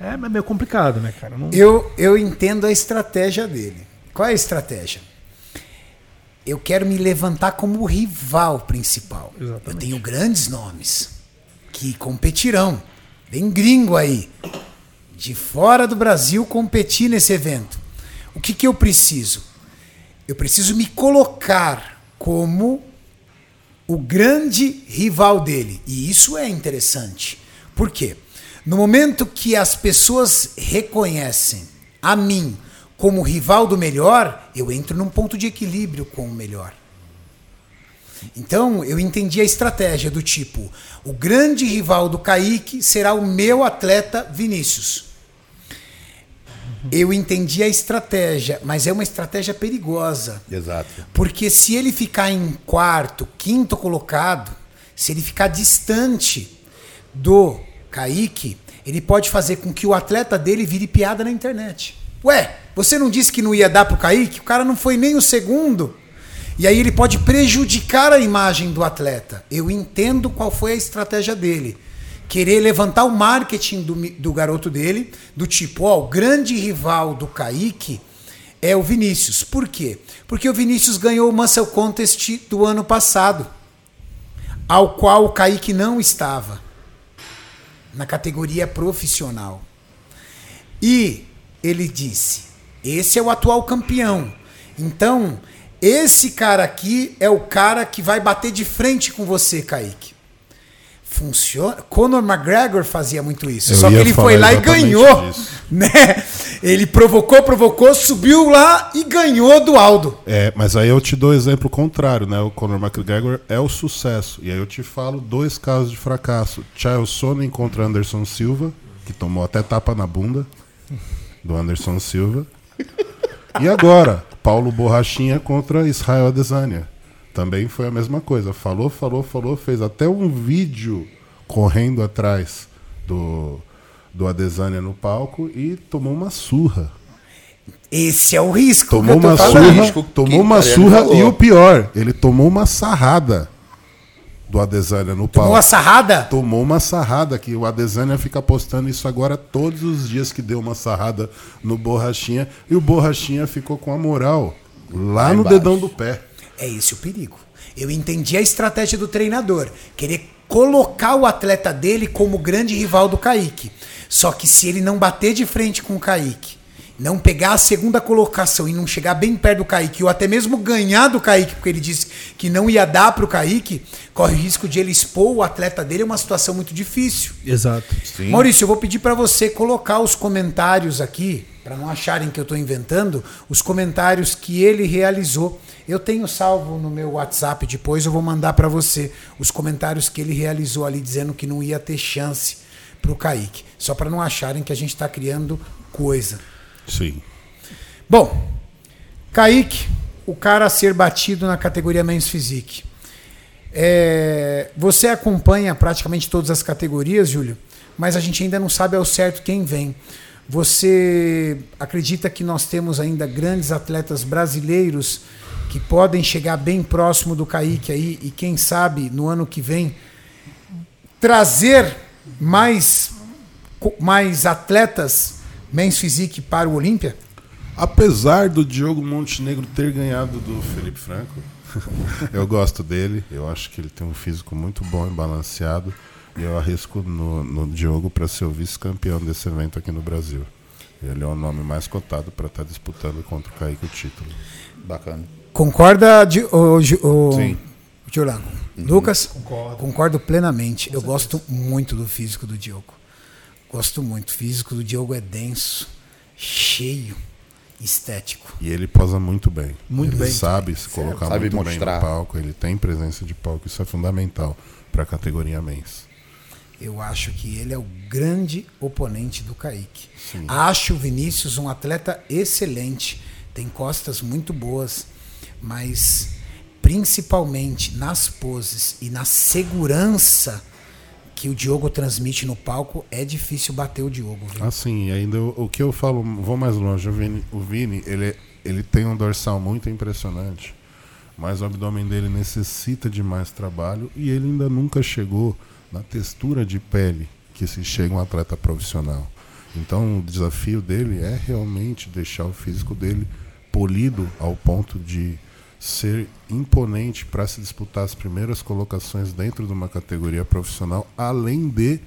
é meio complicado, né, cara? Não- Eu, eu entendo a estratégia dele. Qual é a estratégia? Eu quero me levantar como o rival principal. Exatamente. Eu tenho grandes nomes que competirão. Bem gringo aí. De fora do Brasil competir nesse evento. O que, que eu preciso? Eu preciso me colocar como o grande rival dele. E isso é interessante. Por quê? No momento que as pessoas reconhecem a mim como rival do melhor, eu entro num ponto de equilíbrio com o melhor. Então, eu entendi a estratégia do tipo: o grande rival do Kaique será o meu atleta Vinícius. Eu entendi a estratégia, mas é uma estratégia perigosa. Exato. Porque se ele ficar em quarto, quinto colocado, se ele ficar distante do Kaique, ele pode fazer com que o atleta dele vire piada na internet. Ué, você não disse que não ia dar pro Kaique? O cara não foi nem o segundo. E aí ele pode prejudicar a imagem do atleta. Eu entendo qual foi a estratégia dele. Querer levantar o marketing do, do garoto dele, do tipo, ó, o grande rival do Kaique é o Vinícius. Por quê? Porque o Vinícius ganhou o Muscle Contest do ano passado, ao qual o Kaique não estava, na categoria profissional. E ele disse: esse é o atual campeão. Então, esse cara aqui é o cara que vai bater de frente com você, Kaique. Funciona. Conor McGregor fazia muito isso. Eu só que ele foi lá e ganhou. Né? Ele provocou, provocou, subiu lá e ganhou do Aldo. É, mas aí eu te dou exemplo contrário, né? O Conor McGregor é o sucesso. E aí eu te falo dois casos de fracasso. Charles Sonnen contra Anderson Silva, que tomou até tapa na bunda do Anderson Silva. E agora, Paulo Borrachinha contra Israel Adesanya. Também foi a mesma coisa. Falou, falou, falou, fez até um vídeo correndo atrás do, do Adesanya no palco e tomou uma surra. Esse é o risco Tomou uma falando. surra, Risco que tomou uma surra falou. e o pior, ele tomou uma sarrada do Adesanya no palco. Tomou a sarrada? Tomou uma sarrada, que o Adesanya fica postando isso agora todos os dias que deu uma sarrada no Borrachinha. E o Borrachinha ficou com a moral lá, no embaixo. dedão do pé. É esse o perigo. Eu entendi a estratégia do treinador. Querer colocar o atleta dele como grande rival do Kaique. Só que se ele não bater de frente com o Kaique, não pegar a segunda colocação e não chegar bem perto do Kaique, ou até mesmo ganhar do Kaique, porque ele disse que não ia dar pro Kaique, corre o risco de ele expor o atleta dele a uma situação muito difícil. Exato. Sim. Maurício, eu vou pedir para você colocar os comentários aqui, para não acharem que eu estou inventando, os comentários que ele realizou. Eu tenho salvo no meu WhatsApp, depois eu vou mandar para você os comentários que ele realizou ali, dizendo que não ia ter chance para o Kaique. Só para não acharem que a gente está criando coisa. Sim. Bom, Kaique, o cara a ser batido na categoria Men's Physique. É, você acompanha praticamente todas as categorias, Júlio? mas a gente ainda não sabe ao certo quem vem. Você acredita que nós temos ainda grandes atletas brasileiros que podem chegar bem próximo do Kaique aí e quem sabe no ano que vem trazer mais, mais atletas Men's Physique para o Olímpia? Apesar do Diogo Montenegro ter ganhado do Felipe Franco, eu gosto dele. Eu acho que ele tem um físico muito bom e balanceado. E eu arrisco no, no Diogo para ser o vice-campeão desse evento aqui no Brasil. Ele é o nome mais cotado para estar tá disputando contra o Kaique o título. Bacana. Concorda, de, o, o, Sim. Uhum. Lucas? Concordo. Concordo plenamente. eu gosto muito do físico do Diogo. Gosto muito. O físico do Diogo é denso, cheio, estético. E ele posa muito bem. Muito ele bem. sabe se colocar Sabe muito mostrar. bem no palco. Ele tem presença de palco. Isso é fundamental para a categoria mens. Eu acho que ele é o grande oponente do Kaique. Acho o Vinícius um atleta excelente, tem costas muito boas, mas principalmente nas poses e na segurança que o Diogo transmite no palco, é difícil bater o Diogo. Viu? Assim, ainda o, o que eu falo, vou mais longe. O Vini, o Vini ele, ele tem um dorsal muito impressionante, mas o abdômen dele necessita de mais trabalho e ele ainda nunca chegou na textura de pele que se chega um atleta profissional. Então o desafio dele é realmente deixar o físico dele polido ao ponto de ser imponente para se disputar as primeiras colocações dentro de uma categoria profissional, além de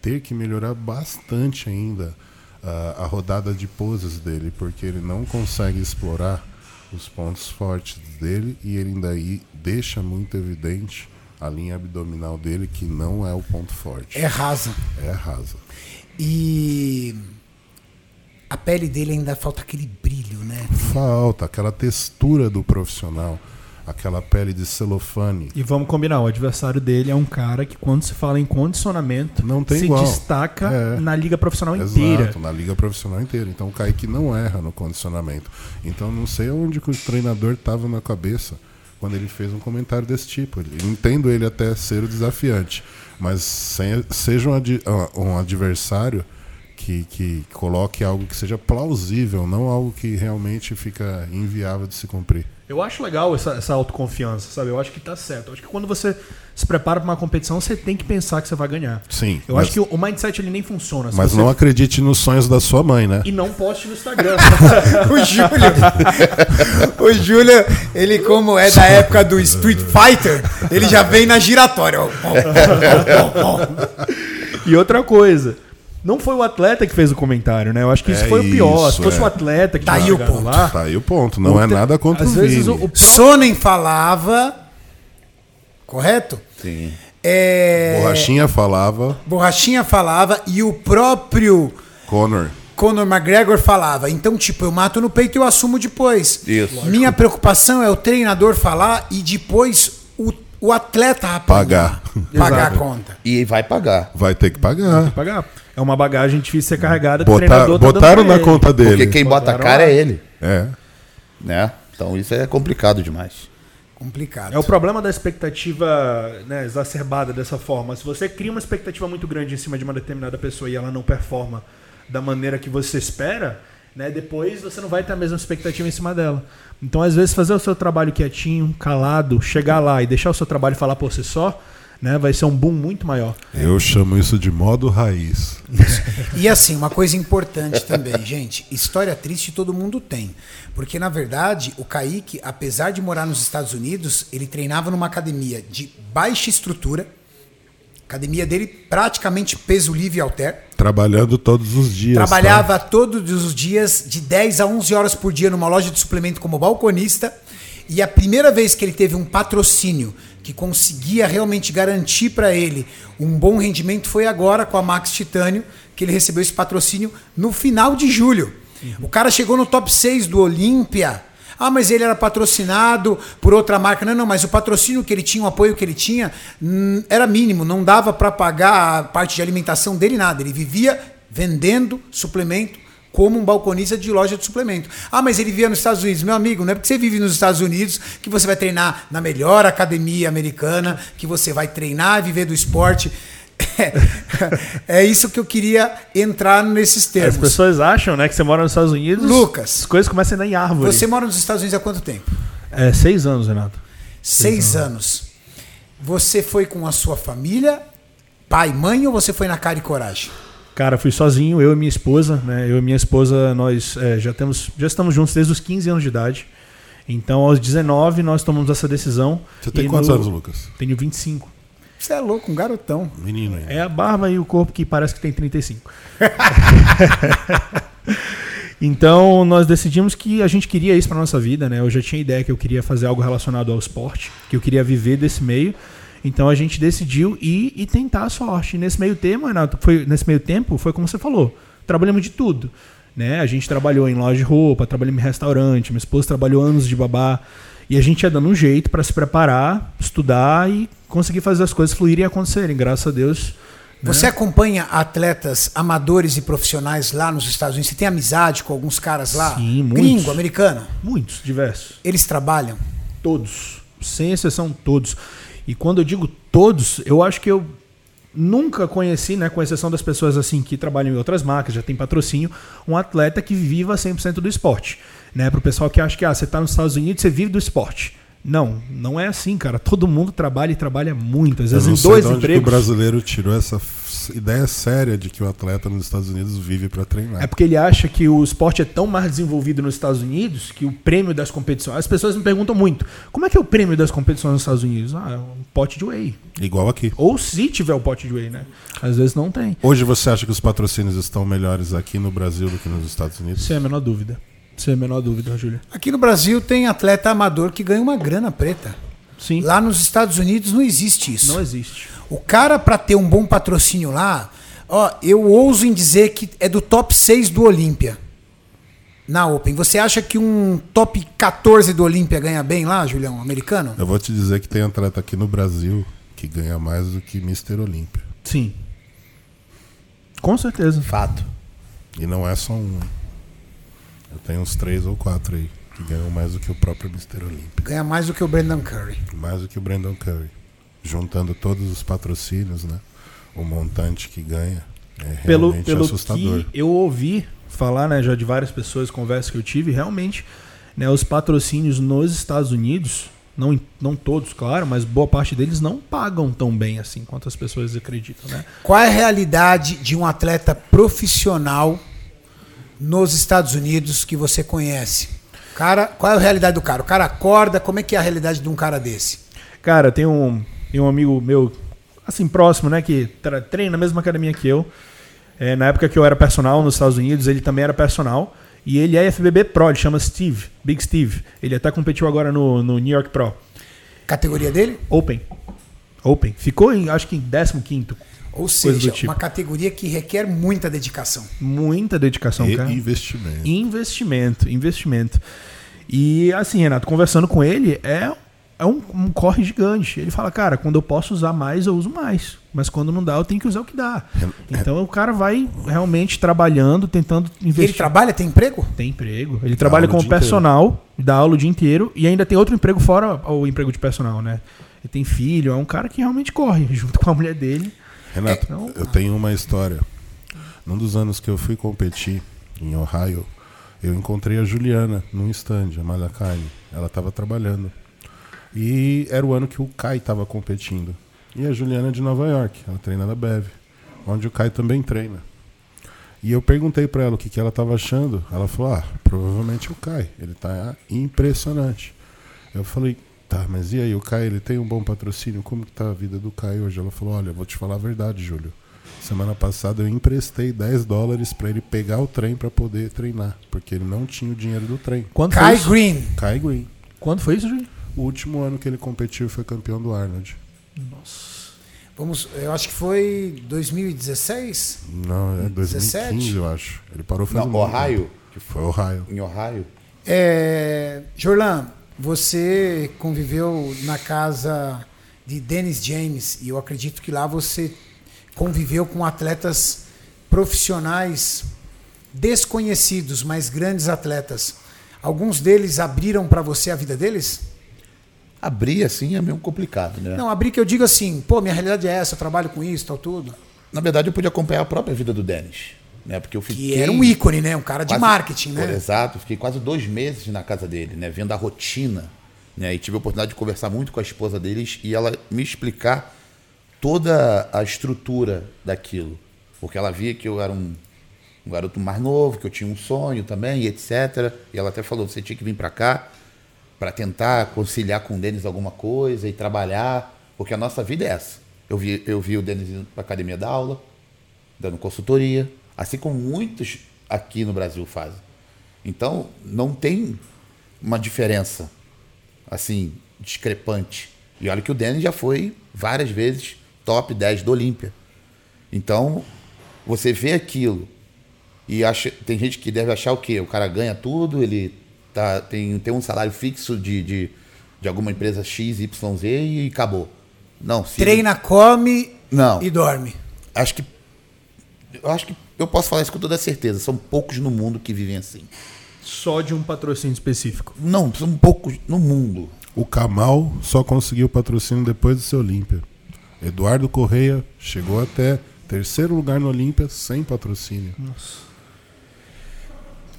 ter que melhorar bastante ainda uh, a rodada de poses dele, porque ele não consegue explorar os pontos fortes dele e ele ainda aí deixa muito evidente a linha abdominal dele que não é o ponto forte. É rasa. É rasa. E a pele dele ainda falta aquele brilho, né? Falta aquela textura do profissional, aquela pele de celofane. E vamos combinar, o adversário dele é um cara que quando se fala em condicionamento, Não tem se igual. destaca É. na liga profissional inteira. Exato, na liga profissional inteira. Então o Kaique não erra no condicionamento. Então não sei onde que o treinador estava na cabeça quando ele fez um comentário desse tipo. Eu entendo ele até ser o desafiante, mas sem- seja um, ah, um adversário que, que coloque algo que seja plausível, não algo que realmente fica inviável de se cumprir. Eu acho legal essa, essa autoconfiança, sabe? Eu acho que tá certo. Eu acho que quando você se prepara para uma competição, você tem que pensar que você vai ganhar. Sim. Eu mas, acho que o, mindset ele nem funciona. Mas você- não acredite nos sonhos da sua mãe, né? E não poste no Instagram. O Júlio, o Júlio, ele como é da época do Street Fighter, ele já vem na giratória. e outra coisa. Não foi o atleta que fez o comentário, né? Eu acho que isso É foi o pior. isso, Se fosse é. o atleta que Tá aí o ponto. lá. Tá aí o ponto. Não é o tre- nada contra Às o vezes Vini. o, Sonnen falava, correto? Sim. É, Borrachinha falava, Borrachinha falava e o próprio Conor. Conor McGregor falava. Então, tipo, eu mato no peito e eu assumo depois. Isso. Minha preocupação é o treinador falar e depois o, o atleta Pagar. pagar a conta. E vai pagar. Vai ter que pagar. pagar. É uma bagagem difícil de ser carregada Botar, tá botaram na ele. conta dele. Porque quem bota a Botaram cara lá. é ele. É. Né? Então isso é complicado demais. Complicado. É o problema da expectativa né, exacerbada dessa forma. Se você cria uma expectativa muito grande em cima de uma determinada pessoa e ela não performa da maneira que você espera, né, depois você não vai ter a mesma expectativa em cima dela. Então, às vezes, fazer o seu trabalho quietinho, calado, chegar lá e deixar o seu trabalho falar por si só, né, vai ser um boom muito maior. Eu chamo isso de modo raiz. E assim, uma coisa importante também, gente, história triste todo mundo tem. Porque, na verdade, o Kaique, apesar de morar nos Estados Unidos, ele treinava numa academia de baixa estrutura. Academia dele praticamente peso livre e halter. Trabalhando todos os dias. Trabalhava todos os dias, de 10 a 11 horas por dia, numa loja de suplemento como balconista. E a primeira vez que ele teve um patrocínio que conseguia realmente garantir para ele um bom rendimento foi agora com a Max Titânio, que ele recebeu esse patrocínio no final de julho. O cara chegou no top 6 do Olímpia. Ah, mas ele era patrocinado por outra marca. Não, não, mas o patrocínio que ele tinha, o apoio que ele tinha, hum, era mínimo, não dava para pagar a parte de alimentação dele, nada. Ele vivia vendendo suplemento como um balconista de loja de suplemento. Ah, mas ele vivia nos Estados Unidos. Meu amigo, não é porque você vive nos Estados Unidos que você vai treinar na melhor academia americana, que você vai treinar e viver do esporte. é isso que eu queria entrar nesses As termos. pessoas acham, né, que você mora nos Estados Unidos. Lucas, As coisas começam a andar em árvore. Você mora nos Estados Unidos há quanto tempo? É seis anos, Renato. Seis anos. Você foi com a sua família, pai, mãe, ou você foi na cara e coragem? Cara, fui sozinho, eu e minha esposa, né? Eu e minha esposa, nós é, já temos, já estamos juntos desde os 15 anos de idade. Então, aos 19, nós tomamos essa decisão. Você tem E quantos no- anos, Lucas? Tenho 25. Você é louco, um garotão. Menino ainda. É a barba e o corpo que parece que tem 35. então, nós decidimos que a gente queria isso para nossa vida, né? Eu já tinha ideia que eu queria fazer algo relacionado ao esporte, que eu queria viver desse meio. Então a gente decidiu ir e tentar a sorte. E nesse meio tempo, Renato, foi nesse meio tempo, foi como você falou, trabalhamos de tudo, né? A gente trabalhou em loja de roupa, trabalhamos em restaurante, minha esposa trabalhou anos de babá. E a gente ia dando um jeito para se preparar, estudar e conseguir fazer as coisas fluírem e acontecerem. Graças a Deus, Você acompanha atletas amadores e profissionais lá nos Estados Unidos? Você tem amizade com alguns caras lá? Sim, muitos. Gringo, americano? Muitos, diversos. Eles trabalham? Todos. Sem exceção, todos. E quando eu digo todos, eu acho que eu nunca conheci, né, com exceção das pessoas assim que trabalham em outras marcas, já tem patrocínio, um atleta que viva 100% do esporte. Né, Para o pessoal que acha que ah, você está nos Estados Unidos, você vive do esporte. Não, não é assim, cara. Todo mundo trabalha e trabalha muito. Às vezes em dois onde que o empregos. brasileiro tirou essa ideia séria de que o atleta nos Estados Unidos vive para treinar. É porque ele acha que o esporte é tão mais desenvolvido nos Estados Unidos que o prêmio das competições. As pessoas me perguntam muito: como é que é o prêmio das competições nos Estados Unidos? Ah, é um pote de whey. Igual aqui. Ou se tiver o pote de whey, né? Às vezes não tem. Hoje você acha que os patrocínios estão melhores aqui no Brasil do que nos Estados Unidos? Sem a menor dúvida. Sem a menor dúvida, Júlia. Aqui no Brasil tem atleta amador que ganha uma grana preta. Sim. Lá nos Estados Unidos não existe isso. Não existe. O cara, pra ter um bom patrocínio lá, ó, eu ouso em dizer que é do top 6 do Olímpia. Na Open. Você acha que um top 14 do Olímpia ganha bem lá, Julião, americano? Eu vou te dizer que tem atleta aqui no Brasil que ganha mais do que Mr. Olímpia. Sim. Com certeza. Fato. E não é só um. Eu tenho uns três ou quatro aí que ganham mais do que o próprio Mr. Olímpia. Ganha mais do que o Brandon Curry. Mais do que o Brandon Curry. Juntando todos os patrocínios, né? O montante que ganha é Pelo, realmente pelo assustador. que eu ouvi falar, né, já de várias pessoas, conversas que eu tive, realmente, né, os patrocínios nos Estados Unidos, não, não todos, claro, mas boa parte deles não pagam tão bem assim quanto as pessoas acreditam, né? Qual é a realidade de um atleta profissional nos Estados Unidos que você conhece? Cara, qual é a realidade do cara? O cara acorda, como é que é a realidade de um cara desse? Cara, tem um, tem um amigo meu, assim, próximo, né, que treina na mesma academia que eu. É, na época que eu era personal nos Estados Unidos, ele também era personal. E ele é FBB Pro, ele chama Steve, Big Steve. Ele até competiu agora no, no New York Pro. Categoria dele? Open. Open. Ficou, em, acho que em 15 Ou seja, tipo. uma categoria que requer muita dedicação. Muita dedicação, E cara. investimento. Investimento, investimento. E assim, Renato, conversando com ele, é, é um, um corre gigante. Ele fala, cara, quando eu posso usar mais, eu uso mais. Mas quando não dá, eu tenho que usar o que dá. Então o cara vai realmente trabalhando, tentando Ele investir. trabalha, tem emprego? Tem emprego. Ele trabalha aula o como personal, dá aula o dia inteiro e ainda tem outro emprego fora o emprego de personal, né? Ele tem filho, é um cara que realmente corre junto com a mulher dele. Renato, Então- eu tenho uma história. Num dos anos que eu fui competir em Ohio, eu encontrei a Juliana num stand, a Malha Carne. Ela estava trabalhando. E era o ano que o Kai estava competindo. E a Juliana é de Nova York, ela treina na Bev, onde o Kai também treina. E eu perguntei para ela o que, que ela estava achando. Ela falou: Ah, provavelmente o Kai. Ele tá impressionante. Eu falei: Tá, mas e aí, o Kai, ele tem um bom patrocínio? Como que tá a vida do Kai hoje? Ela falou: Olha, vou te falar a verdade, Júlio. Semana passada eu emprestei 10 dólares para ele pegar o trem para poder treinar, porque ele não tinha o dinheiro do trem. Quando Kai? Green. Kai Green. Quando foi isso, Júlio? O último ano que ele competiu foi campeão do Arnold. Vamos, eu acho que foi 2016. Não, é 2015, 17? eu acho. Ele parou faz Não, Ohio? Que foi Ohio. Em Ohio? É, Jorlan, você conviveu na casa de Dennis James e eu acredito que lá você conviveu com atletas profissionais desconhecidos, mas grandes atletas. Alguns deles abriram para você a vida deles? Abrir assim é meio complicado, né? Não, abrir que eu digo assim, pô, minha realidade é essa, eu trabalho com isso, tal, tudo. Na verdade, eu pude acompanhar a própria vida do Denis. Né? Porque eu Que fiquei. era um ícone, né? Um cara de quase- marketing, Pô, né? Exato, fiquei quase dois meses na casa dele, né? Vendo a rotina. Né? E tive a oportunidade de conversar muito com a esposa deles e ela me explicar toda a estrutura daquilo. Porque ela via que eu era um, um garoto mais novo, que eu tinha um sonho também, e etc. E ela até falou: você tinha que vir para cá para tentar conciliar com o Denis alguma coisa e trabalhar, porque a nossa vida é essa. Eu vi, eu vi o Denis indo para academia dar aula, dando consultoria, assim como muitos aqui no Brasil fazem. Então, não tem uma diferença assim discrepante. E olha que o Denis já foi várias vezes top 10 do Olímpia. Então, você vê aquilo e acha, tem gente que deve achar o quê? O cara ganha tudo, ele tá, tem, tem um salário fixo de, de, de alguma empresa X, Y, Z e acabou. Não, se Treina, come Não. e dorme. acho que eu acho que eu posso falar isso com toda certeza. São poucos no mundo que vivem assim. Só de um patrocínio específico. Não, são poucos no mundo. O Kamal só conseguiu patrocínio depois do seu Olímpia. Eduardo Correia chegou até terceiro lugar no Olímpia sem patrocínio.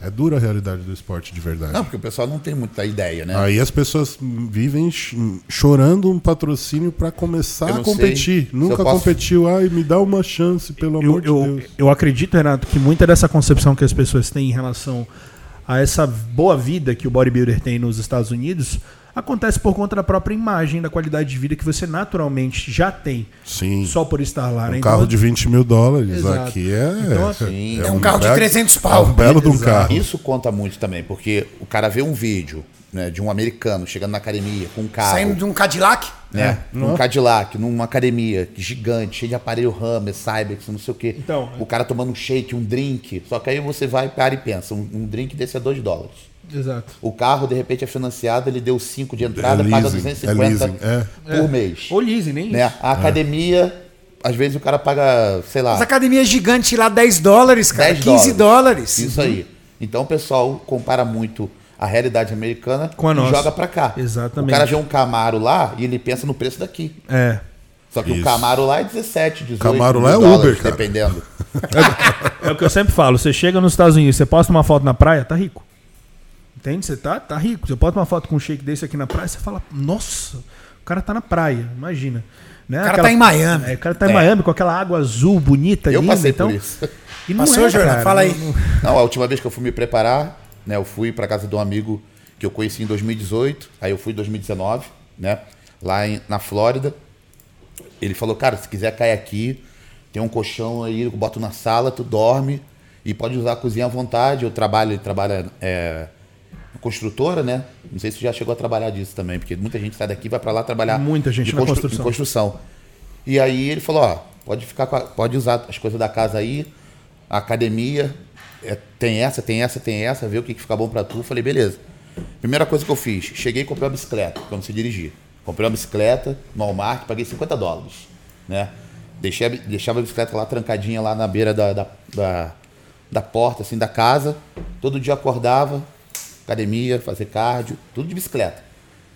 É dura a realidade do esporte de verdade. Não, porque o pessoal não tem muita ideia, né? Aí as pessoas vivem ch- chorando um patrocínio pra começar a competir. sei se Nunca posso- competiu. Ai, me dá uma chance, pelo Eu, amor de eu, Deus. eu acredito, Renato, que muita dessa concepção que as pessoas têm em relação a essa boa vida que o bodybuilder tem nos Estados Unidos acontece por conta da própria imagem, da qualidade de vida que você naturalmente já tem, Sim. só por estar lá. né? Um carro de 20 mil dólares Exato. aqui é. Então, assim, É um carro de belo- 300 É pau. um belo de um carro. Isso conta muito também, porque o cara vê um vídeo né, de um americano chegando na academia com um carro, Saindo de um Cadillac. né, É. num Cadillac, numa academia gigante, cheio de aparelho Hammer, Cybex, não sei o quê. Então, o cara tomando um shake, um drink. Só que aí você vai, para e pensa, um, um drink desse é 2 dólares. Exato. O carro, de repente, é financiado, ele deu 5 de entrada, É paga leasing, 250 é leasing, é. por mês. Ou leasing, nem Né? isso. A academia, às vezes o cara paga, sei lá, As academias gigantes lá, 10 dólares, cara. 10 15 dólares. Isso aí. Então o pessoal compara muito a realidade americana Com a e nossa. joga pra cá. Exatamente. O cara vê um Camaro lá e ele pensa no preço daqui. É. Só que Isso. o Camaro lá é 17, 18 Camaro lá é dólares, Uber, cara. dependendo. É o que eu sempre falo. Você chega nos Estados Unidos, você posta uma foto na praia, tá rico. Entende? Você tá, tá rico. Você posta uma foto com um shake desse aqui na praia, você fala, nossa, o cara tá na praia, imagina. Né? O cara tá em Miami. É, o cara tá em É. Miami com aquela água azul bonita, Eu linda. passei então, por isso. E não Passou, é, Jornal? cara, Fala aí. não- não- Não, a última vez que eu fui me preparar, né, eu fui pra casa de um amigo que eu conheci em 2018, aí eu fui em 2019, né, lá em- na Flórida. Ele falou, cara, se quiser cair aqui, tem um colchão aí, eu boto na sala, tu dorme e pode usar a cozinha à vontade. Eu trabalho, ele trabalha é, construtora, né? Não sei se já chegou a trabalhar disso também, porque muita gente sai daqui e vai pra lá trabalhar Muita gente de na constru- construção. construção. E aí ele falou, ó, pode ficar com a- pode usar as coisas da casa aí, a academia, é, tem essa, tem essa, tem essa, vê o que, que fica bom pra tu. Falei, beleza. Primeira coisa que eu fiz, cheguei e comprei uma bicicleta, não sei dirigir. Comprei uma bicicleta no Walmart, paguei 50 dólares, né? Deixei deixava a bicicleta lá trancadinha lá na beira da, da, da, da porta, assim, da casa. Todo dia acordava, academia, fazer cardio, tudo de bicicleta.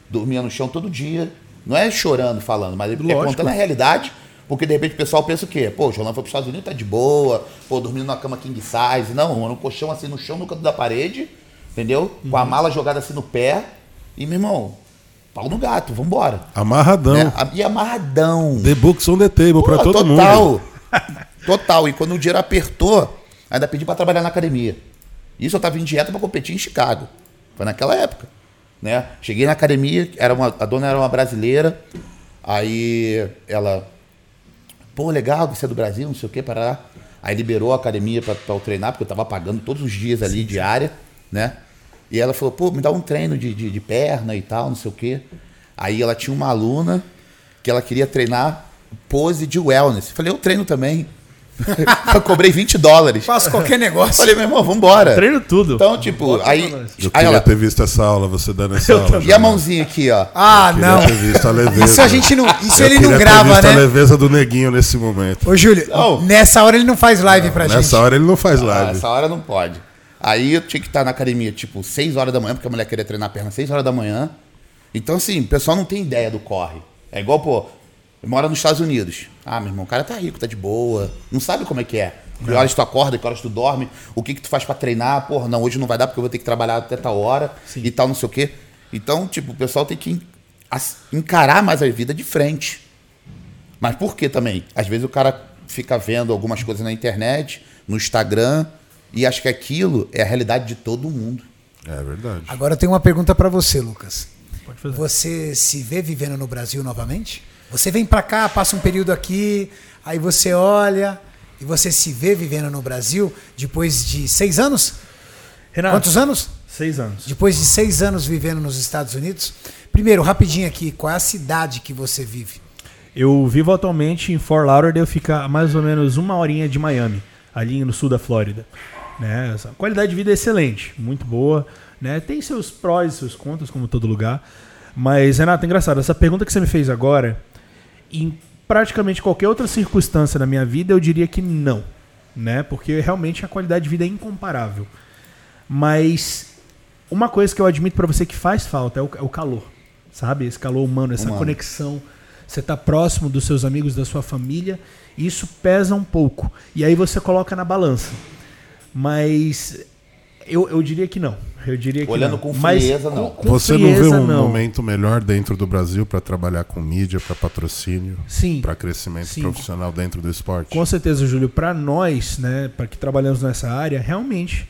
Dormia no chão todo dia. Não é chorando, falando, mas é Lógico. contando a realidade. Porque de repente o pessoal pensa o quê? Pô, o Jolão foi para os Estados Unidos, tá de boa. Pô, dormindo numa cama king size. Não, mano, um colchão assim no chão, no canto da parede. Entendeu? Com a mala jogada assim no pé. E, meu irmão, pau no gato, vambora. Amarradão. Né? E amarradão. The books on the table Pô, todo total. mundo. Total. E quando o dinheiro apertou, ainda pedi pra trabalhar na academia. Isso eu tava em dieta pra competir em Chicago. Foi naquela época. Né? Cheguei na academia, era uma, a dona era uma brasileira. Aí ela, pô, legal, você é do Brasil, não sei o que, para Aí liberou a academia pra eu treinar, porque eu tava pagando todos os dias ali, diária, né? E ela falou, pô, me dá um treino de, de, de perna e tal, não sei o quê. Aí ela tinha uma aluna que ela queria treinar pose de wellness. Falei, eu treino também. eu cobrei 20 dólares. Faço qualquer negócio. Falei, meu irmão, vambora. Treino tudo. Então, tipo, aí. Eu aí queria ela, ter visto essa aula, você dando essa aula. e a mãozinha aqui, ó. Ah, Queria não. ter visto a leveza. Isso a gente não. Isso Eu ele não queria ter grava, visto a né? leveza do neguinho nesse momento. Ô, Júlio, Não. nessa hora ele não faz live pra gente. Nessa hora ele não faz Ah, live. essa hora não pode. Aí eu tinha que estar na academia, tipo, 6 horas da manhã, porque a mulher queria treinar a perna 6 horas da manhã. Então, assim, o pessoal não tem ideia do corre. É igual, pô, mora nos Estados Unidos. Ah, meu irmão, o cara tá rico, tá de boa. Não sabe como é que é. Que horas tu acorda, que horas tu dorme, o que que tu faz pra treinar. Porra, não, hoje não vai dar porque eu vou ter que trabalhar até tal hora Sim. e tal, não sei o quê. Então, tipo, o pessoal tem que encarar mais a vida de frente. Mas por que também? Às vezes o cara fica vendo algumas coisas na internet, no Instagram, e acha que aquilo é a realidade de todo mundo. É verdade. Agora eu tenho uma pergunta pra você, Lucas. Pode fazer. Você se vê vivendo no Brasil novamente? Você vem pra cá, passa um período aqui, aí você olha e você se vê vivendo no Brasil depois de seis anos? Renato, Quantos anos? seis anos. Depois de seis anos vivendo nos Estados Unidos? Primeiro, rapidinho aqui, qual é a cidade que você vive? Eu vivo atualmente em Fort Lauderdale, fica a mais ou menos uma horinha de Miami, ali no sul da Flórida. Né? Essa qualidade de vida é excelente, muito boa. Né? Tem seus prós e seus contras, como todo lugar. Mas, Renato, engraçado, essa pergunta que você me fez agora, em praticamente qualquer outra circunstância na minha vida, eu diria que não. Né? Porque realmente a qualidade de vida é incomparável. Mas uma coisa que eu admito pra você que faz falta é o, é o calor. Sabe? Esse calor humano, essa Humano. conexão. Você tá próximo dos seus amigos, da sua família. Isso pesa um pouco. E aí você coloca na balança. Mas eu, eu diria que não. Eu diria que Olhando não. com Mas frieza, não. com Você não vê frieza, um não. momento melhor dentro do Brasil para trabalhar com mídia, para patrocínio, Sim. para crescimento Sim. profissional dentro do esporte? Com certeza, Júlio, para nós, né, para que trabalhamos nessa área, realmente,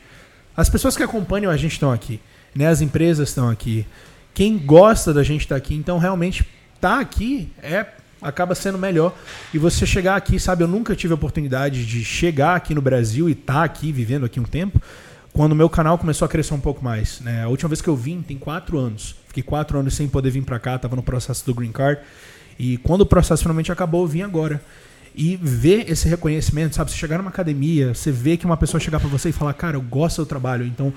as pessoas que acompanham a gente estão aqui, né, as empresas estão aqui, quem gosta da gente estar aqui, então realmente tá aqui é acaba sendo melhor. E você chegar aqui, sabe, eu nunca tive a oportunidade de chegar aqui no Brasil e estar aqui vivendo aqui um tempo. Quando o meu canal começou a crescer um pouco mais, né? A última vez que eu vim tem quatro anos. Fiquei quatro anos sem poder vir para cá, tava no processo do green card. E quando o processo finalmente acabou, eu vim agora. E ver esse reconhecimento, sabe? Você chegar numa academia, você vê que uma pessoa chegar pra você e falar, cara, eu gosto do seu trabalho, então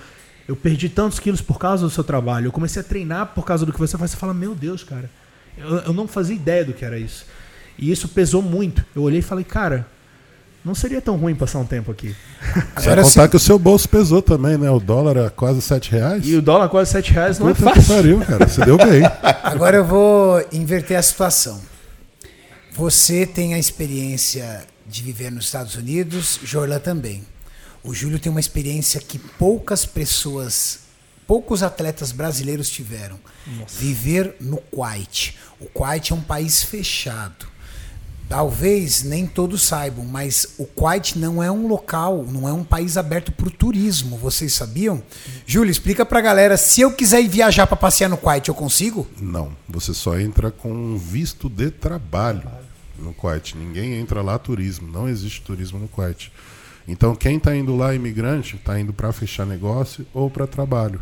eu perdi tantos quilos por causa do seu trabalho, eu comecei a treinar por causa do que você faz, você fala, meu Deus, cara, eu, eu não fazia ideia do que era isso. E isso pesou muito. Eu olhei e falei, cara, não seria tão ruim passar um tempo aqui. Agora contar sim. que o seu bolso pesou também, né? O dólar é quase 7 reais. E o dólar quase 7 reais não é Puta que fácil. pariu, cara. Você deu bem. Agora eu vou inverter a situação. Você tem a experiência de viver nos Estados Unidos, Jorla também. O Júlio tem uma experiência que poucas pessoas, poucos atletas brasileiros tiveram. Viver no Kuwait. O Kuwait é um país fechado. Talvez nem todos saibam, mas o Kuwait não é um local, não é um país aberto para o turismo. Vocês sabiam? Júlio, explica pra galera, se eu quiser ir viajar para passear no Kuwait, eu consigo? Não, você só entra com um visto de trabalho no Kuwait. Ninguém entra lá turismo. Não existe turismo no Kuwait. Então quem está indo lá imigrante está indo para fechar negócio ou para trabalho.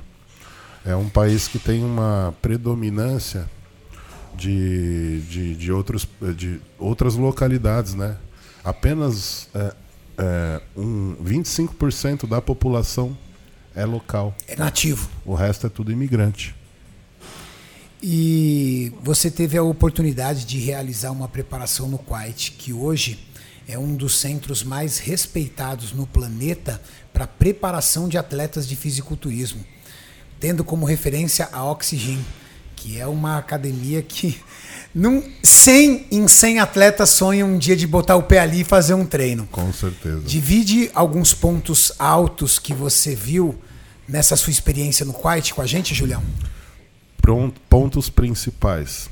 É um país que tem uma predominância de, de, de, outros, de outras localidades, né? Apenas é, é, um 25% da população é local. É nativo. O resto é tudo imigrante. E você teve a oportunidade de realizar uma preparação no Kuwait, que hoje é um dos centros mais respeitados no planeta para preparação de atletas de fisiculturismo, tendo como referência a Oxygen, que é uma academia que num, 100 em 100 atletas sonham um dia de botar o pé ali e fazer um treino. Com certeza. Divide alguns pontos altos que você viu nessa sua experiência no Kuwait com a gente, Julião. Pontos principais.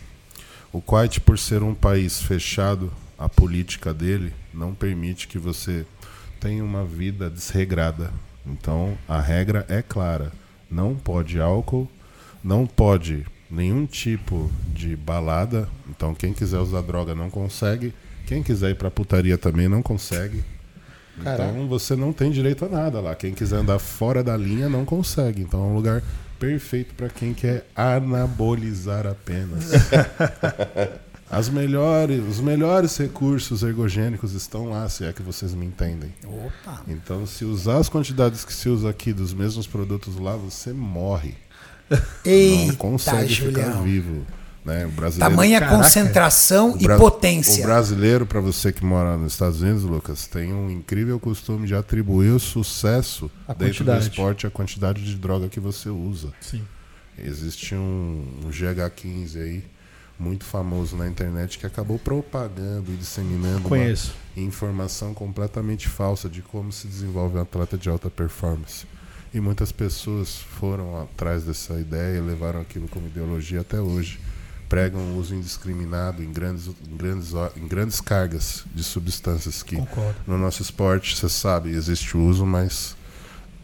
O Kuwait, por ser um país fechado, a política dele não permite que você tenha uma vida desregrada. Então, a regra é clara: não pode álcool, não pode nenhum tipo de balada. Então, quem quiser usar droga não consegue. Quem quiser ir pra putaria também não consegue. Caraca. Então você não tem direito a nada lá. Quem quiser andar fora da linha não consegue. Então é um lugar perfeito para quem quer anabolizar apenas. As melhores, os melhores recursos ergogênicos estão lá, se é que vocês me entendem. Opa! Então, se usar as quantidades que se usa aqui dos mesmos produtos lá, você morre. Não Eita, consegue ficar Julião. vivo. Né? O brasileiro, Tamanha Caraca. concentração o e potência. O brasileiro, para você que mora nos Estados Unidos, Lucas, tem um incrível costume de atribuir o sucesso A dentro do quantidade. esporte à quantidade de droga que você usa. Sim. existe um, um GH15 aí, muito famoso na internet, que acabou propagando e disseminando uma Conheço. informação completamente falsa de como se desenvolve um atleta de alta performance. E muitas pessoas foram atrás dessa ideia e levaram aquilo como ideologia até hoje. Pregam o uso indiscriminado em grandes, em grandes, em grandes cargas de substâncias que Concordo. no nosso esporte, você sabe, existe o uso, mas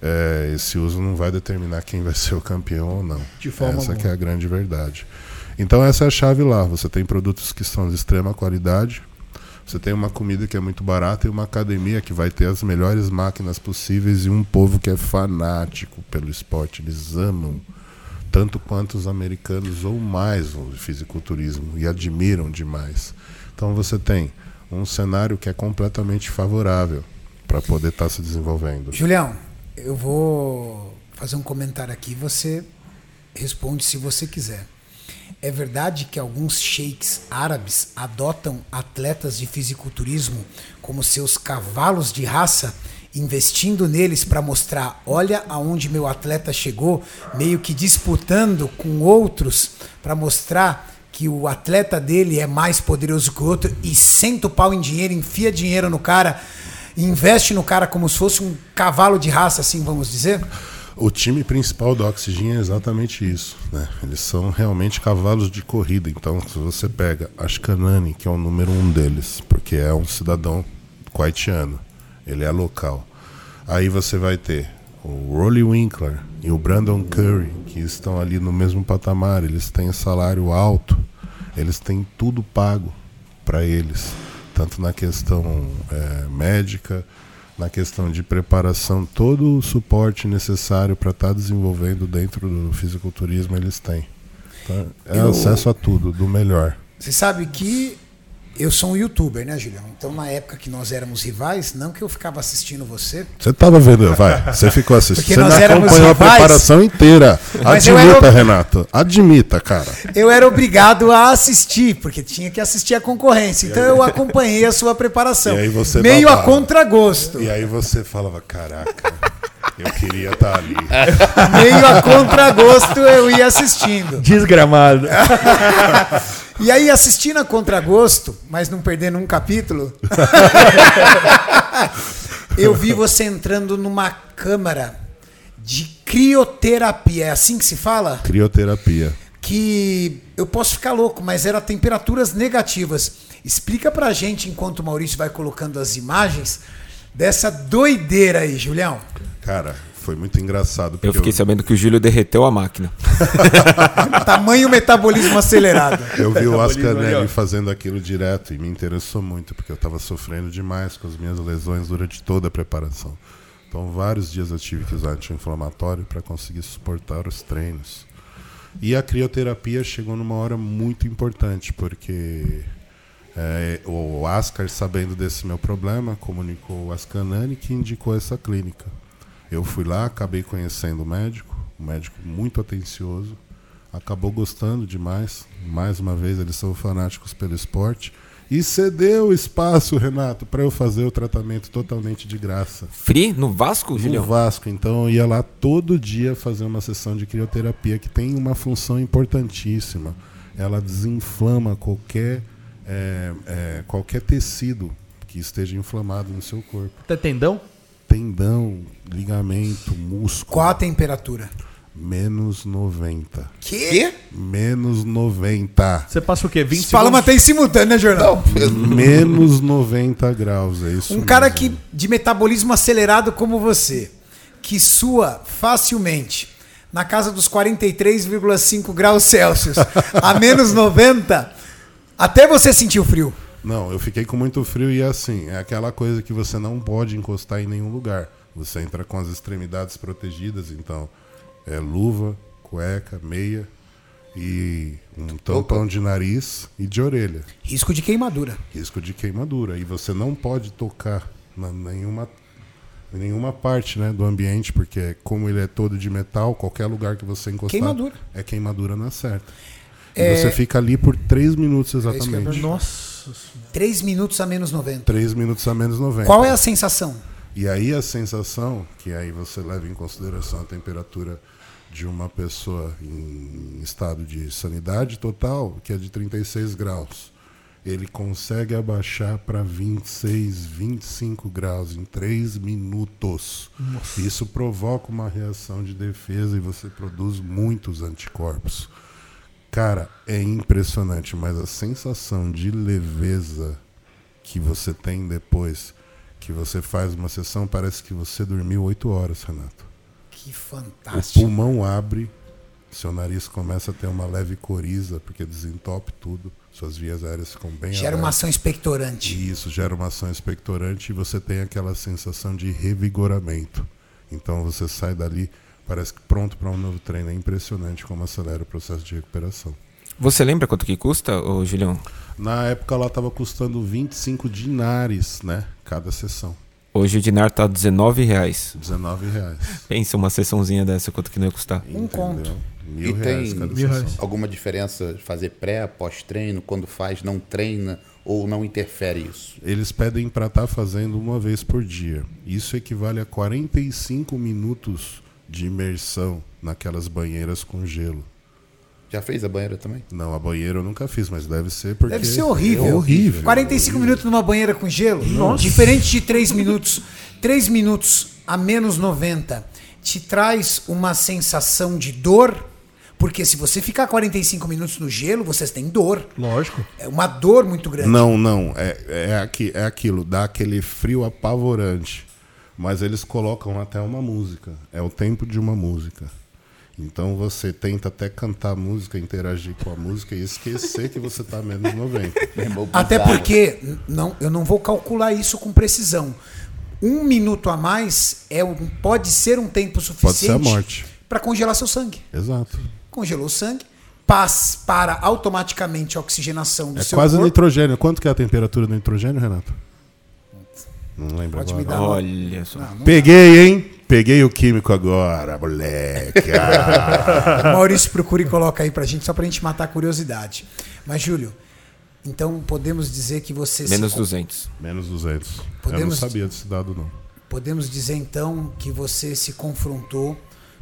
é, esse uso não vai determinar quem vai ser o campeão ou não. De forma essa é a grande verdade. Então essa é a chave lá. Você tem produtos que são de extrema qualidade. Você tem uma comida que é muito barata e uma academia que vai ter as melhores máquinas possíveis e um povo que é fanático pelo esporte. Eles amam tanto quanto os americanos ou mais o fisiculturismo e admiram demais. Então você tem um cenário que é completamente favorável para poder estar se desenvolvendo. Julião, eu vou fazer um comentário aqui. Você responde se você quiser. É verdade que alguns sheiks árabes adotam atletas de fisiculturismo como seus cavalos de raça, investindo neles para mostrar, olha aonde meu atleta chegou, meio que disputando com outros para mostrar que o atleta dele é mais poderoso que o outro e senta o pau em dinheiro, enfia dinheiro no cara, investe no cara como se fosse um cavalo de raça, assim vamos dizer? O time principal do Oxygen é exatamente isso. Né? Eles são realmente cavalos de corrida. Então, se você pega Ashkanani, que é o número um deles, porque é um cidadão kuwaitiano, ele é local. Aí você vai ter o Rolly Winkler e o Brandon Curry, que estão ali no mesmo patamar. Eles têm salário alto, eles têm tudo pago para eles, tanto na questão eh, médica, na questão de preparação, todo o suporte necessário para estar desenvolvendo dentro do fisiculturismo eles têm. Então, é Eu- acesso a tudo, do melhor. Você sabe que eu sou um youtuber, né, Julião? Então, na época que nós éramos rivais, não que eu ficava assistindo você, Você estava vendo, vai, você ficou assistindo. Porque Você nós não éramos acompanhou a rivais. preparação inteira. Admita, era- Renato. Admita, cara. eu era obrigado a assistir, porque tinha que assistir a concorrência. Então, eu acompanhei a sua preparação. E aí você Meio a babava. contragosto. E aí você falava, caraca, eu queria estar ali. Meio a contragosto eu ia assistindo. Desgramado. E aí, assistindo a contragosto, mas não perdendo um capítulo, eu vi você entrando numa câmara de crioterapia. É assim que se fala? Crioterapia. Que eu posso ficar louco, mas era temperaturas negativas. Explica pra gente, enquanto o Maurício vai colocando as imagens, dessa doideira aí, Julião. Cara, foi muito engraçado. Eu fiquei sabendo que o Júlio derreteu a máquina. Tamanho metabolismo acelerado. Eu vi o Ascanelli fazendo aquilo direto e me interessou muito, porque eu estava sofrendo demais com as minhas lesões durante toda a preparação. Então, vários dias eu tive que usar anti-inflamatório para conseguir suportar os treinos. E a crioterapia chegou numa hora muito importante, porque é, o Ascar, sabendo desse meu problema, comunicou o Ascanani que indicou essa clínica. Eu fui lá, acabei conhecendo o médico, um médico muito atencioso, acabou gostando demais. Mais uma vez, eles são fanáticos pelo esporte. E cedeu espaço, Renato, para eu fazer o tratamento totalmente de graça. Free? No Vasco, No Julião? Vasco, então eu ia lá todo dia fazer uma sessão de crioterapia que tem uma função importantíssima. Ela desinflama qualquer, é, é, qualquer tecido que esteja inflamado no seu corpo. Até tendão? Tendão, ligamento, músculo. Qual a temperatura? Menos 90. Que? Menos 90. Você passa o quê? 20 Fala segundos? até em simultâneo, né, Jornal? Menos 90 graus, é isso Um cara mesmo. que de metabolismo acelerado como você, que sua facilmente na casa dos 43,5 graus Celsius a menos 90, até você sentiu frio. Não, eu fiquei com muito frio e assim, é aquela coisa que você não pode encostar em nenhum lugar. Você entra com as extremidades protegidas, então é luva, cueca, meia e um tampão de nariz e de orelha. Risco de queimadura. Risco de queimadura. E você não pode tocar na nenhuma, em nenhuma parte né, do ambiente, porque como ele é todo de metal, qualquer lugar que você encostar Queimadura. é queimadura na certa. E É- você fica ali por 3 minutos exatamente. perguntar. Nossa. 3 minutos a menos 90. 3 minutos a menos 90. Qual é a sensação? E aí a sensação, que aí você leva em consideração a temperatura de uma pessoa em estado de sanidade total, que é de 36 graus. Ele consegue abaixar para 26, 25 graus em 3 minutos. Isso provoca uma reação de defesa e você produz muitos anticorpos. Cara, é impressionante, mas a sensação de leveza que você tem depois que você faz uma sessão parece que você dormiu 8 horas, Renato. Que O fantástico. pulmão abre, seu nariz começa a ter uma leve coriza, porque desentope tudo, suas vias aéreas ficam bem Gera uma abertas. ação expectorante. Isso gera uma ação expectorante e você tem aquela sensação de revigoramento. Então você sai dali, parece que pronto para um novo treino. É impressionante como acelera o processo de recuperação. Você lembra quanto que custa, ô Julião? Na época lá estava custando 25 dinares, né? Cada sessão. Hoje o dinar tá 19 reais. 19 reais. Pensa uma sessãozinha dessa, quanto que não ia custar? Um conto. Mil E reais tem- cada Mil reais. Alguma diferença de fazer pré, pós-treino, quando faz, não treina ou não interfere isso? Eles pedem para estar fazendo uma vez por dia. Isso equivale a 45 minutos de imersão naquelas banheiras com gelo. Já fez a banheira também? Não, a banheira eu nunca fiz, mas deve ser porque. Deve ser horrível. É horrível. 45 minutos numa banheira com gelo? Nossa. Diferente de 3 minutos. 3 minutos a menos 90 te traz uma sensação de dor, porque se você ficar 45 minutos no gelo, você tem dor. Lógico. É uma dor muito grande. Não, não. É, é, aqui, é aquilo, dá aquele frio apavorante. Mas eles colocam até uma música. É o tempo de uma música. Então você tenta até cantar a música, interagir com a música e esquecer que você tá a menos 90. Até Bizarro. porque não, eu não vou calcular isso com precisão. Um minuto a mais é um, pode ser um tempo suficiente para congelar seu sangue. Exato. Congelou o sangue, paz para automaticamente a oxigenação do É seu quase corpo. nitrogênio. Quanto que é a temperatura do nitrogênio, Renato? Não lembro Pode agora. me dar. Não. Olha só. Peguei, hein? Peguei o químico agora, moleque. Ah. Maurício procura e coloca aí pra gente, só pra gente matar a curiosidade. Mas, Júlio, então podemos dizer que você. se Menos con- 200. Menos 200. Eu não Podemos- sabia desse dado, não. Podemos dizer então que você se confrontou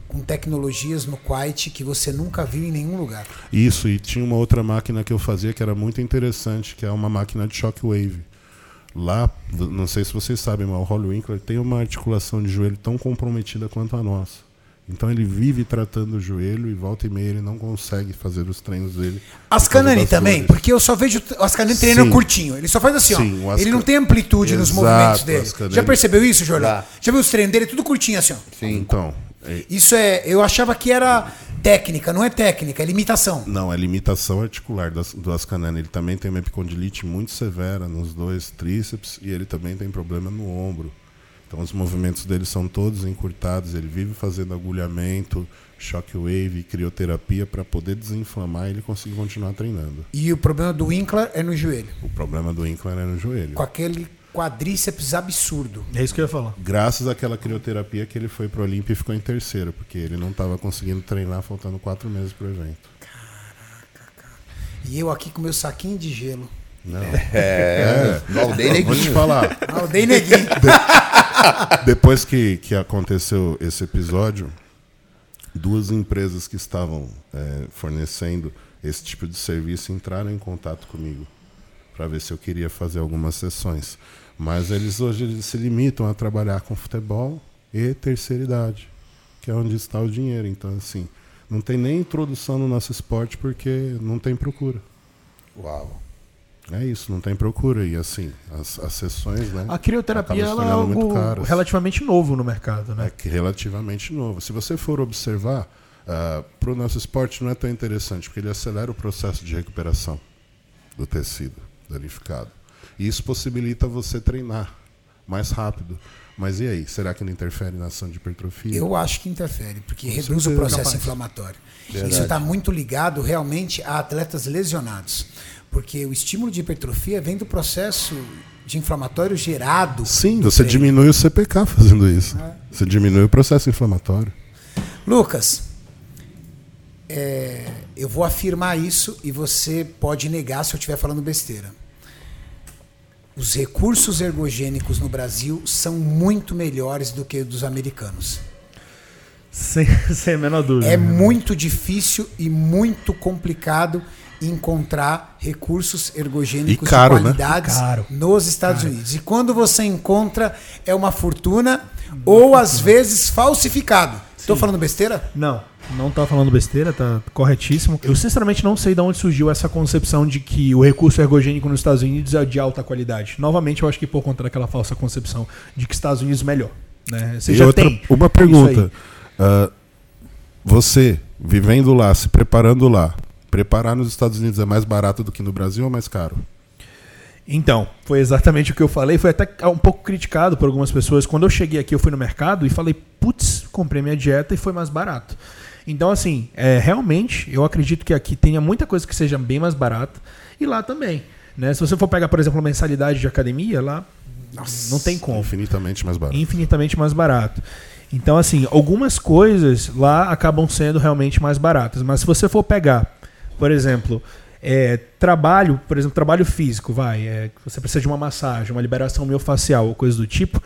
com tecnologias no Quite que você nunca viu em nenhum lugar. Isso, e tinha uma outra máquina que eu fazia que era muito interessante, que é uma máquina de shockwave. Lá, não sei se vocês sabem, mas o Holly Winkler tem uma articulação de joelho tão comprometida quanto a nossa. Então ele vive tratando o joelho e volta e meia ele não consegue fazer os treinos dele. Ascanani também, dores. porque eu só vejo o Ascanani treinando curtinho. Ele só faz assim, Sim, ó. Ele não tem amplitude nos Exato, movimentos o dele. Ascanani- Já percebeu isso, Jordan? Já. Já viu os treinos dele? Tudo curtinho assim, ó. Sim. Então, é- Isso é. Eu achava que era técnica, não é técnica, é limitação. Não, é limitação articular das- do Ascanani. Ele também tem uma epicondilite muito severa nos dois tríceps e ele também tem problema no ombro. Então os movimentos dele são todos encurtados. Ele vive fazendo agulhamento, shockwave e crioterapia para poder desinflamar e ele conseguir continuar treinando. E o problema do Winkler é no joelho. O problema do Winkler é no joelho. Com aquele quadríceps absurdo. É isso que eu ia falar. Graças àquela crioterapia que ele foi pro Olímpia e ficou em terceiro, porque ele não estava conseguindo treinar faltando quatro meses pro evento. E eu aqui com meu saquinho de gelo. Não. É, Valdeir Vou te Neguinho. falar. Ah, eu dei neguinho. Depois que, que aconteceu esse episódio, duas empresas que estavam é, fornecendo esse tipo de serviço entraram em contato comigo para ver se eu queria fazer algumas sessões. Mas eles hoje eles se limitam a trabalhar com futebol e terceira idade, que é onde está o dinheiro. Então, assim, não tem nem introdução no nosso esporte porque não tem procura. Uau. É isso, não tem procura. E assim, as, as sessões, né? A crioterapia é algo relativamente novo no mercado, É né? que relativamente novo. Se você for observar, para o nosso esporte não é tão interessante, porque ele acelera o processo de recuperação do tecido danificado. E isso possibilita você treinar mais rápido. Mas e aí, será que não interfere na ação de hipertrofia? Eu acho que interfere, porque reduz o processo capaz. inflamatório. Isso está muito ligado realmente a atletas lesionados. Porque o estímulo de hipertrofia vem do processo de inflamatório gerado. Sim, você treino. diminui o CPK fazendo isso. Você diminui o processo inflamatório. Lucas, é, eu vou afirmar isso e você pode negar se eu estiver falando besteira. Os recursos ergogênicos no Brasil são muito melhores do que os dos americanos. Sem, sem a menor dúvida. É muito difícil e muito complicado encontrar recursos ergogênicos E caro, de né? qualidades caro. nos Estados Unidos. E quando você encontra, é uma fortuna ou às vezes falsificado. Estou falando besteira? Não, não tá falando besteira, tá corretíssimo. Eu sinceramente não sei de onde surgiu essa concepção de que o recurso ergogênico nos Estados Unidos é de alta qualidade. Novamente, eu acho que por conta daquela falsa concepção de que Estados Unidos é melhor. Né? Você E já outra- tem. Uma pergunta. Ah, você, vivendo lá, se preparando lá, preparar nos Estados Unidos é mais barato do que no Brasil ou mais caro? Então, foi exatamente o que eu falei. Foi até um pouco criticado por algumas pessoas. Quando eu cheguei aqui, eu fui no mercado e falei, putz, comprei minha dieta e foi mais barato. Então, assim, é, realmente, eu acredito que aqui tenha muita coisa que seja bem mais barata. E lá também. Né? Se você for pegar, por exemplo, uma mensalidade de academia, lá não tem como. Infinitamente mais barato. infinitamente mais barato. Então, assim, algumas coisas lá acabam sendo realmente mais baratas. Mas se você for pegar, por exemplo, é, trabalho, por exemplo, trabalho físico, vai, é, você precisa de uma massagem, uma liberação miofascial ou coisa do tipo,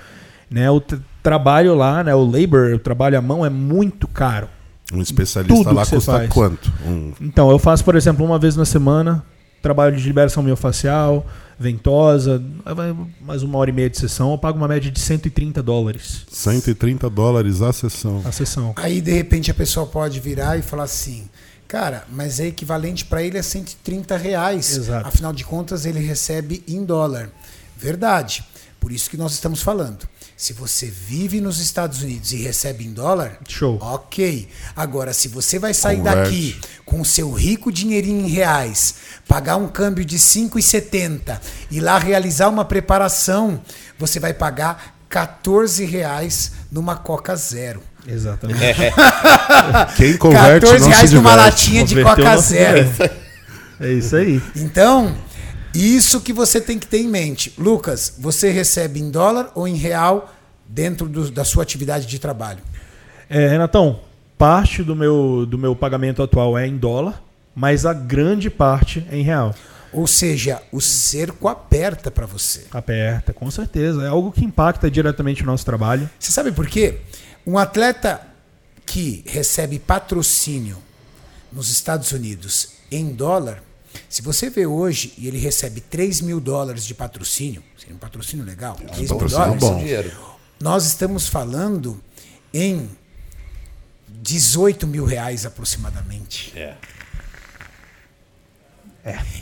né? O trabalho lá, né? O labor, o trabalho à mão é muito caro. Um especialista Tudo lá custa faz. quanto? Um, Então, eu faço, por exemplo, uma vez na semana, trabalho de liberação miofascial, ventosa, mais uma hora e meia de sessão, eu pago uma média de 130 dólares 130 dólares a sessão. a sessão. Aí de repente a pessoa pode virar e falar assim. Cara, mas é equivalente para ele a 130 reais. Exato. Afinal de contas, ele recebe em dólar. Verdade. Por isso que nós estamos falando. Se você vive nos Estados Unidos e recebe em dólar, Show. ok. Agora, se você vai sair Converte. daqui com o seu rico dinheirinho em reais, pagar um câmbio de 5,70 e lá realizar uma preparação, você vai pagar 14 reais numa Coca Zero. Exatamente. Quem converte 14 não reais se numa diverte. latinha de Converteu Coca não se Zero. É isso aí. Então, isso que você tem que ter em mente. Lucas, você recebe em dólar ou em real dentro do- da sua atividade de trabalho? É, Renatão, parte do meu, do meu pagamento atual é em dólar, mas a grande parte é em real. Ou seja, o cerco aperta para você. Aperta, com certeza. É algo que impacta diretamente o nosso trabalho. Você sabe por quê? Um atleta que recebe patrocínio nos Estados Unidos em dólar, se você vê hoje e ele recebe 3 mil dólares de patrocínio, seria um patrocínio legal, 3 mil patrocínio dólares, bom. dinheiro. nós estamos falando em 18 mil reais aproximadamente. É.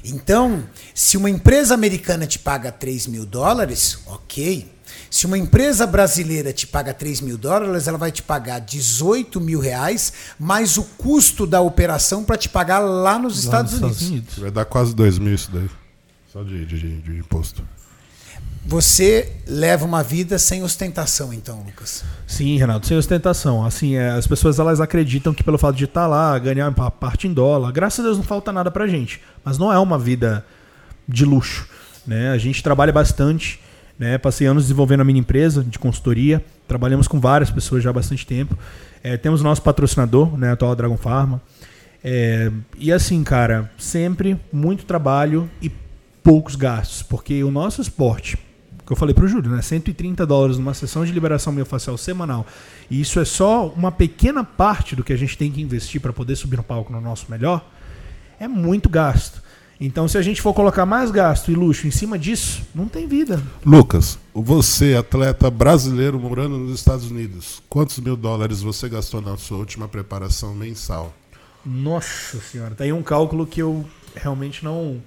Então, se uma empresa americana te paga 3 mil dólares, ok. Se uma empresa brasileira te paga 3 mil dólares, ela vai te pagar 18 mil reais, mais o custo da operação para te pagar lá nos lá Estados, nos Unidos. Vai dar quase 2 mil isso daí. Só de, de, de- de imposto. Você leva uma vida sem ostentação, então, Lucas. Sim, Renato, sem ostentação. Assim, é, as pessoas elas acreditam que pelo fato de estar lá, ganhar uma parte em dólar, graças a Deus não falta nada pra gente. Mas não é uma vida de luxo. Né? A gente trabalha bastante. Né? Passei anos desenvolvendo a minha empresa de consultoria. Trabalhamos com várias pessoas já há bastante tempo. É, temos nosso patrocinador, né? a atual Dragon Pharma. É, e assim, cara, sempre muito trabalho e poucos gastos. Porque o nosso esporte, que eu falei pro Júlio, né? 130 dólares numa sessão de liberação miofascial semanal. E isso é só uma pequena parte do que a gente tem que investir para poder subir no palco no nosso melhor. É muito gasto. Então, se a gente for colocar mais gasto e luxo em cima disso, não tem vida. Lucas, você, atleta brasileiro morando nos Estados Unidos, quantos mil dólares você gastou na sua última preparação mensal? Nossa senhora, tá aí um cálculo que eu realmente não.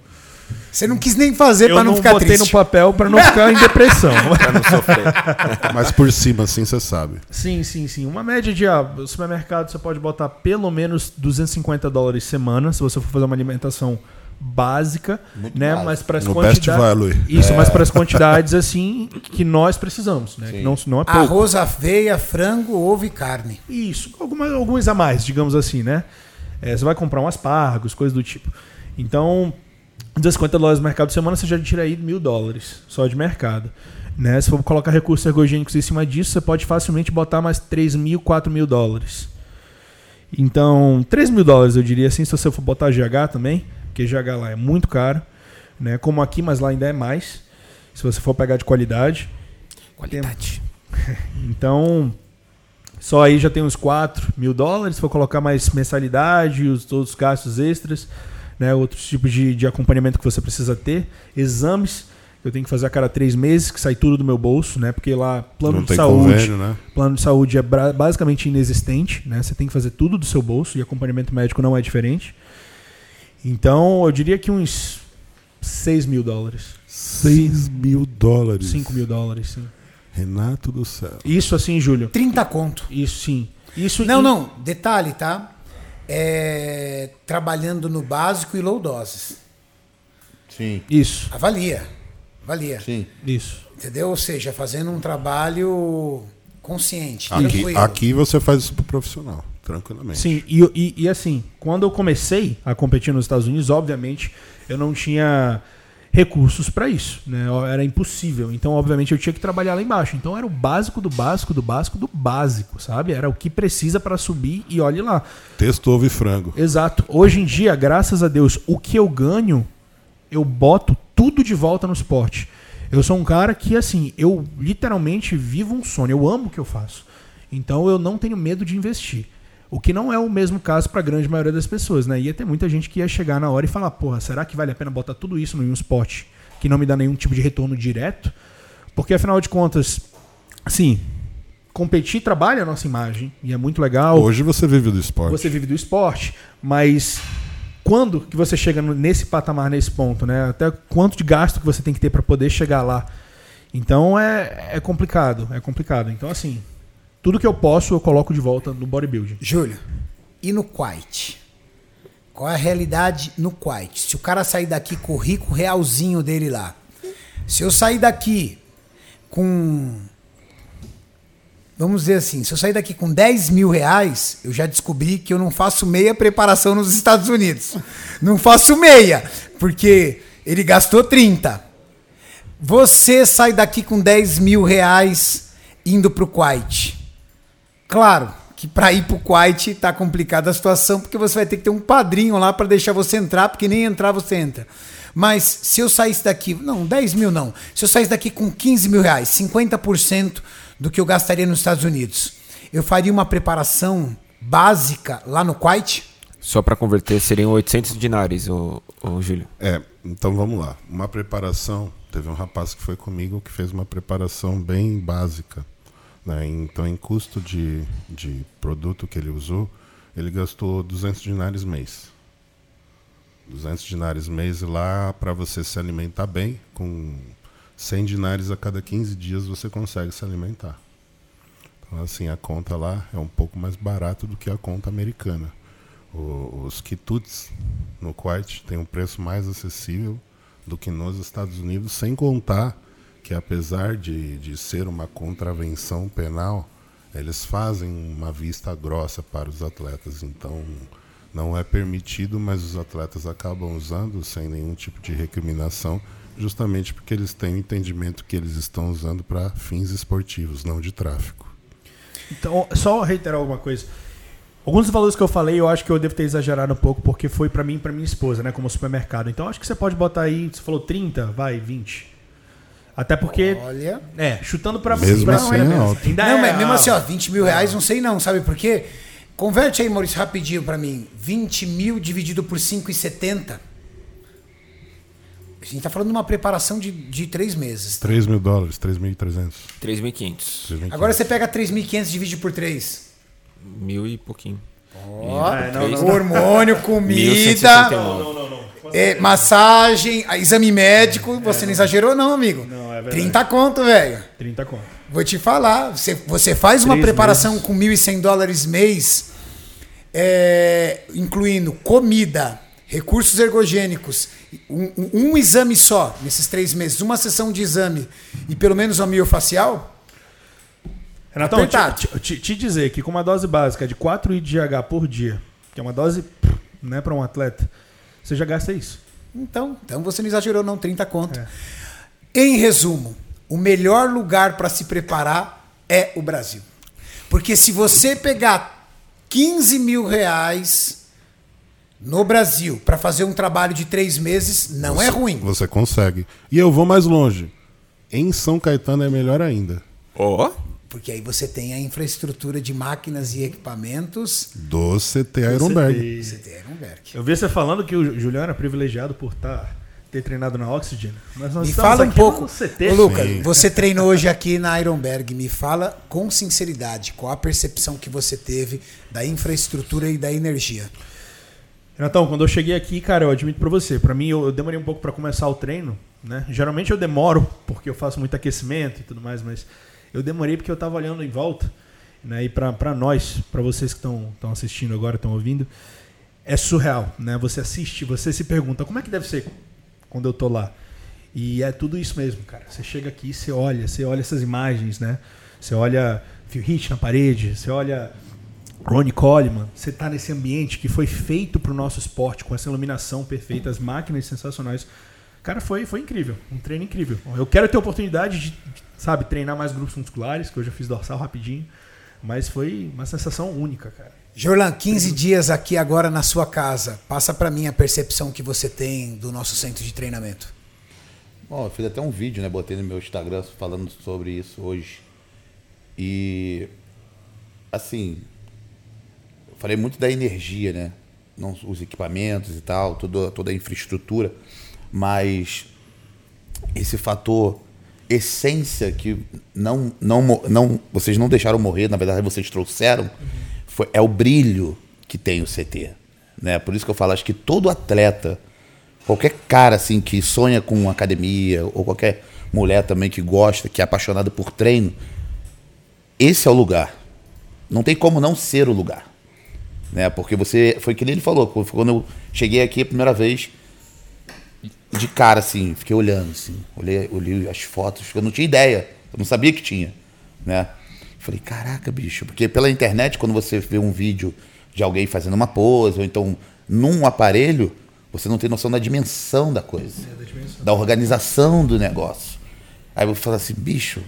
Você não quis nem fazer eu para não, não ficar botei triste. no papel para não ficar em depressão. Pra não sofrer. Mas por cima, assim, você sabe. Sim, sim, sim. Uma média de ah, supermercado você pode botar pelo menos 250 dólares semana, se você for fazer uma alimentação básica, Muito né? básico. Mas para as Best quantidades. Isso, mas para as quantidades assim que nós precisamos, né? Que não, não é pouco. Arroz, aveia, frango, ovo e carne. Isso, alguma, alguns a mais, digamos assim, né? É, você vai comprar um aspargos, coisas do tipo. Então, 250 dólares no mercado de semana, você já tira aí mil dólares só de mercado. Né? Se for colocar recursos ergogênicos em cima disso, você pode facilmente botar mais 3 mil, 4 mil dólares. Então, 3 mil dólares eu diria assim, se você for botar GH também, porque GH lá é muito caro, né? como aqui, mas lá ainda é mais, se você for pegar de qualidade. Qualidade. Então, Só aí já tem uns 4 mil dólares. Se for colocar mais mensalidade, os todos os gastos extras, né? Outros tipos de, de acompanhamento que você precisa ter. Exames que eu tenho que fazer a cada três meses, que sai tudo do meu bolso, né? Porque lá, plano Não de saúde. convênio, né? Plano de saúde é basicamente inexistente, né? Você tem que fazer tudo do seu bolso e acompanhamento médico não é diferente. Então, eu diria que uns 6 mil dólares. 6 mil dólares. 5 mil dólares, sim. Renato do céu. Isso assim, Júlio. 30 conto. Isso sim. Isso Não, em- não, detalhe, tá? É, trabalhando no básico e low doses. Sim, Isso, Avalia. Avalia. sim. isso. Entendeu? Ou seja, fazendo um trabalho consciente, Aqui, tranquilo. aqui você faz isso pro profissional, tranquilamente. Sim, e, e, e assim, quando eu comecei a competir nos Estados Unidos, obviamente, eu não tinha recursos para isso, né? Era impossível. Então, obviamente, eu tinha que trabalhar lá embaixo. Então, era o básico do básico do básico do básico, sabe? Era o que precisa para subir e olhe lá. Texto, ovo e frango. Exato. Hoje em dia, graças a Deus, o que eu ganho, eu boto tudo de volta no esporte. Eu sou um cara que, assim, eu literalmente vivo um sonho. Eu amo o que eu faço. Então eu não tenho medo de investir. O que não é o mesmo caso para a grande maioria das pessoas, né? Ia ter muita gente que ia chegar na hora e falar: porra, será que vale a pena botar tudo isso em um esporte que não me dá nenhum tipo de retorno direto? Porque afinal de contas, assim, competir trabalha a nossa imagem e é muito legal. Hoje você vive do esporte. Você vive do esporte, mas quando que você chega nesse patamar, nesse ponto, né? Até quanto de gasto que você tem que ter para poder chegar lá. Então é, é complicado, é complicado. Então assim, tudo que eu posso eu coloco de volta no bodybuilding. Júlio, e no Quite? Qual é a realidade no Quite? Se o cara sair daqui com o rico realzinho dele lá, se eu sair daqui com. Vamos dizer assim, se eu sair daqui com 10 mil reais, eu já descobri que eu não faço meia preparação nos Estados Unidos. Não faço meia, porque ele gastou 30. Você sai daqui com 10 mil reais indo pro Quite. Claro que para ir pro Kuwait tá complicada a situação, porque você vai ter que ter um padrinho lá para deixar você entrar, porque nem entrar você entra. Mas se eu saísse daqui, não, 10 mil não. Se eu saísse daqui com 15 mil reais, 50% do que eu gastaria nos Estados Unidos, eu faria uma preparação básica lá no Kuwait? Só pra converter seriam 800 dinares, ô, ô Júlio. É, então vamos lá. Uma preparação. Teve um rapaz que foi comigo que fez uma preparação bem básica. Né? Então, em custo de, de produto que ele usou, ele gastou 200 dinares mês. 200 dinares mês lá para você se alimentar bem. Com 100 dinares a cada 15 dias você consegue se alimentar. Então, assim, a conta lá é um pouco mais barato do que a conta americana. O- os quitutes no Kuwait tem um preço mais acessível do que nos Estados Unidos, sem contar que apesar de, de ser uma contravenção penal, eles fazem uma vista grossa para os atletas. Então, não é permitido, mas os atletas acabam usando sem nenhum tipo de recriminação, justamente porque eles têm o entendimento que eles estão usando para fins esportivos, não de tráfico. Então, só reiterar alguma coisa. Alguns dos valores que eu falei, eu acho que eu devo ter exagerado um pouco, porque foi pra mim e pra minha esposa, né, como supermercado. Então, acho que você pode botar aí, você falou 30, vai, 20. Até porque, Olha. é, chutando pra Mesmo pra- assim ainda é alto. Ainda não, é mas mesmo assim, ó, 20 mil reais, não sei não, sabe por quê? Converte aí, Maurício, rapidinho pra mim. 20 mil dividido por 5,70. A gente tá falando de uma preparação de, de três meses. 3 mil dólares, 3.300. 3.500. Agora você pega 3.500 e divide por 3. Mil e pouquinho. É, não, não, hormônio, comida, 1169. é, massagem, a- exame médico. Você não exagerou não, amigo. Não, é verdade. 30 conto, velho. 30 conto. Vou te falar, você, você faz uma preparação meses. com 1.100 dólares mês, é, incluindo comida, recursos ergogênicos, um, um- um exame só, nesses três meses, uma sessão de exame e pelo menos uma miofacial, Renatão, Apertado. te, te- te dizer que com uma dose básica de 4 IDH por dia, que é uma dose né, para um atleta, você já gasta isso. então, então você não exagerou não, 30 conto. É. Em resumo, o melhor lugar para se preparar é o Brasil. Porque se você pegar 15 mil reais no Brasil para fazer um trabalho de três meses, não é ruim. Você consegue. E eu vou mais longe. Em São Caetano é melhor ainda. Ó, Porque aí você tem a infraestrutura de máquinas e equipamentos. Do CT Ironberg. Eu vi você falando que o Juliano era privilegiado por tá, ter treinado na Oxygen. Mas nós Me estamos fala um pouco. CT. Ô, Lucas, Sim. você treinou hoje aqui na Ironberg. Me fala com sinceridade qual a percepção que você teve da infraestrutura e da energia. Renatão, quando eu cheguei aqui, cara, eu admito pra você, pra mim eu, eu demorei um pouco pra começar o treino, né? Geralmente eu demoro porque eu faço muito aquecimento e tudo mais, mas eu demorei porque eu tava olhando em volta, né? E pra nós, pra vocês que estão assistindo agora, estão ouvindo, é surreal, né? Você assiste, você se pergunta, como é que deve ser quando eu tô lá? E é tudo isso mesmo, cara. Você chega aqui, você olha, você olha essas imagens, né? Você olha Phil Hit na parede, você olha Ronnie Coleman, você tá nesse ambiente que foi feito pro nosso esporte, com essa iluminação perfeita, as máquinas sensacionais. Cara, foi, foi incrível, um treino incrível. Eu quero ter a oportunidade de, sabe, treinar mais grupos musculares, que eu já fiz dorsal rapidinho, mas foi uma sensação única, cara. Jorlan, 15 dias aqui agora na sua casa. Passa pra mim a percepção que você tem do nosso centro de treinamento. Bom, eu fiz até um vídeo, né? Botei no meu Instagram falando sobre isso hoje. E assim, eu falei muito da energia, né? Não os equipamentos e tal, toda, toda a infraestrutura, mas esse fator essência que não, não, não vocês não deixaram morrer, na verdade vocês trouxeram, foi, é o brilho que tem o CT. Né? Por isso que eu falo, acho que todo atleta, qualquer cara assim que sonha com academia, ou qualquer mulher também que gosta, que é apaixonada por treino, esse é o lugar. Não tem como não ser o lugar. Né? Porque você. Foi que ele falou, quando eu cheguei aqui a primeira vez, de cara, assim, fiquei olhando, assim, olhei, olhei as fotos, eu não tinha ideia, eu não sabia que tinha, né? Falei, caraca, bicho, porque pela internet, quando você vê um vídeo de alguém fazendo uma pose, ou então num aparelho, você não tem noção da dimensão da coisa, da organização do negócio. Aí eu falo assim, bicho,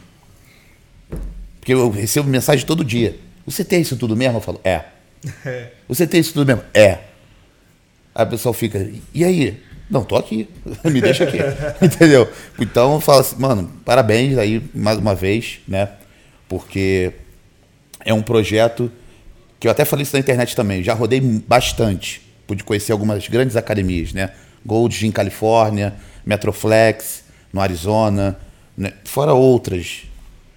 porque eu recebo mensagem todo dia. Você tem isso tudo mesmo? Eu falo, é. Você tem isso tudo mesmo? É. Aí o pessoal fica, e aí? Não, tô aqui. Me deixa aqui. Entendeu? Então eu falo assim, mano, parabéns aí mais uma vez, né? Porque é um projeto que eu até falei isso na internet também. Já rodei bastante. Pude conhecer algumas grandes academias, né? Gold Gym Califórnia, Metroflex, no Arizona, né? fora outras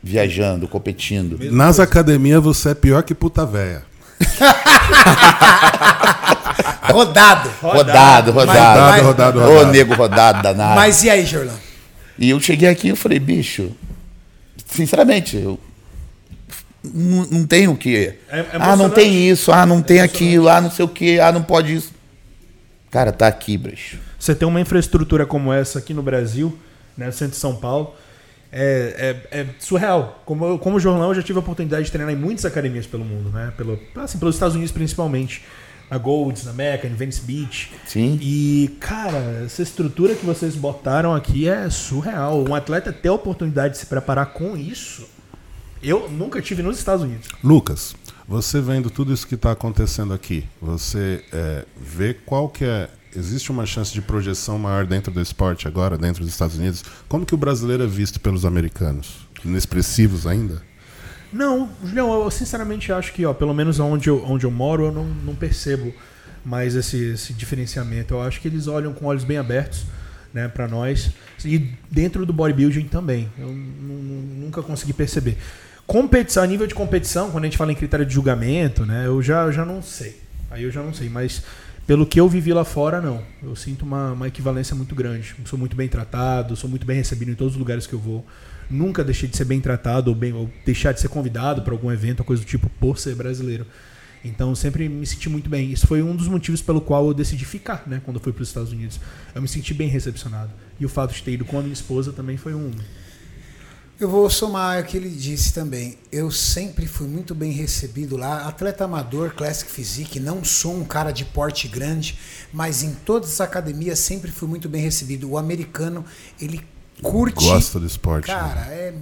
viajando, competindo. Nas academias você é pior que puta véia. Rodado. Rodado, rodado. Rodado, rodado, Ô, rodado. nego rodado danado. Mas e aí, Jorlan? E eu cheguei aqui e falei, bicho, sinceramente, eu não, não tenho o que. É- é ah, não tem isso, ah, não tem aquilo, ah, não sei o que, ah, não pode isso. Cara, tá aqui, bicho. Você ter uma infraestrutura como essa aqui no Brasil, né, no centro de São Paulo, é, é- é surreal. Como, eu, como jornal, eu já tive a oportunidade de treinar em muitas academias pelo mundo, né? Pelo, assim, pelos Estados Unidos principalmente. Na Golds, na Mecca, em Venice Beach. Sim. E, cara, essa estrutura que vocês botaram aqui é surreal. Um atleta ter a oportunidade de se preparar com isso, eu nunca tive nos Estados Unidos. Lucas, você vendo tudo isso que está acontecendo aqui, você é, vê qual que é. Existe uma chance de projeção maior dentro do esporte agora, dentro dos Estados Unidos? Como que o brasileiro é visto pelos americanos? Inexpressivos ainda? Não, Julião, eu sinceramente acho que, ó, pelo menos onde eu, onde eu moro, eu não, não percebo mais esse, esse diferenciamento. Eu acho que eles olham com olhos bem abertos né, para nós. E dentro do bodybuilding também. Eu nu- nu- nunca consegui perceber. Competição, a nível de competição, quando a gente fala em critério de julgamento, né, eu já, já não sei. Aí eu já não sei, mas pelo que eu vivi lá fora, não. Eu sinto uma, uma equivalência muito grande. Eu sou muito bem tratado, sou muito bem recebido em todos os lugares que eu vou. Nunca deixei de ser bem tratado ou, bem, ou deixar de ser convidado para algum evento ou coisa do tipo por ser brasileiro. Então sempre me senti muito bem. Isso foi um dos motivos pelo qual eu decidi ficar, né, quando eu fui para os Estados Unidos. Eu me senti bem recepcionado. E o fato de ter ido com a minha esposa também foi um. Eu vou somar o que ele disse também. Eu sempre fui muito bem recebido lá. Atleta amador, Classic Physique, não sou um cara de porte grande, mas em todas as academias sempre fui muito bem recebido. O americano, ele curte. Gosta do esporte. né? Cara, é,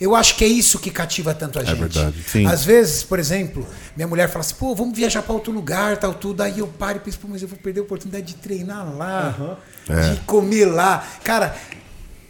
eu acho que é isso que cativa tanto a gente. verdade. Sim. Às vezes, por exemplo, minha mulher fala assim, pô, vamos viajar para outro lugar, tal, tudo. Aí eu paro e penso, pô, mas eu vou perder a oportunidade de treinar lá, de comer lá. Cara,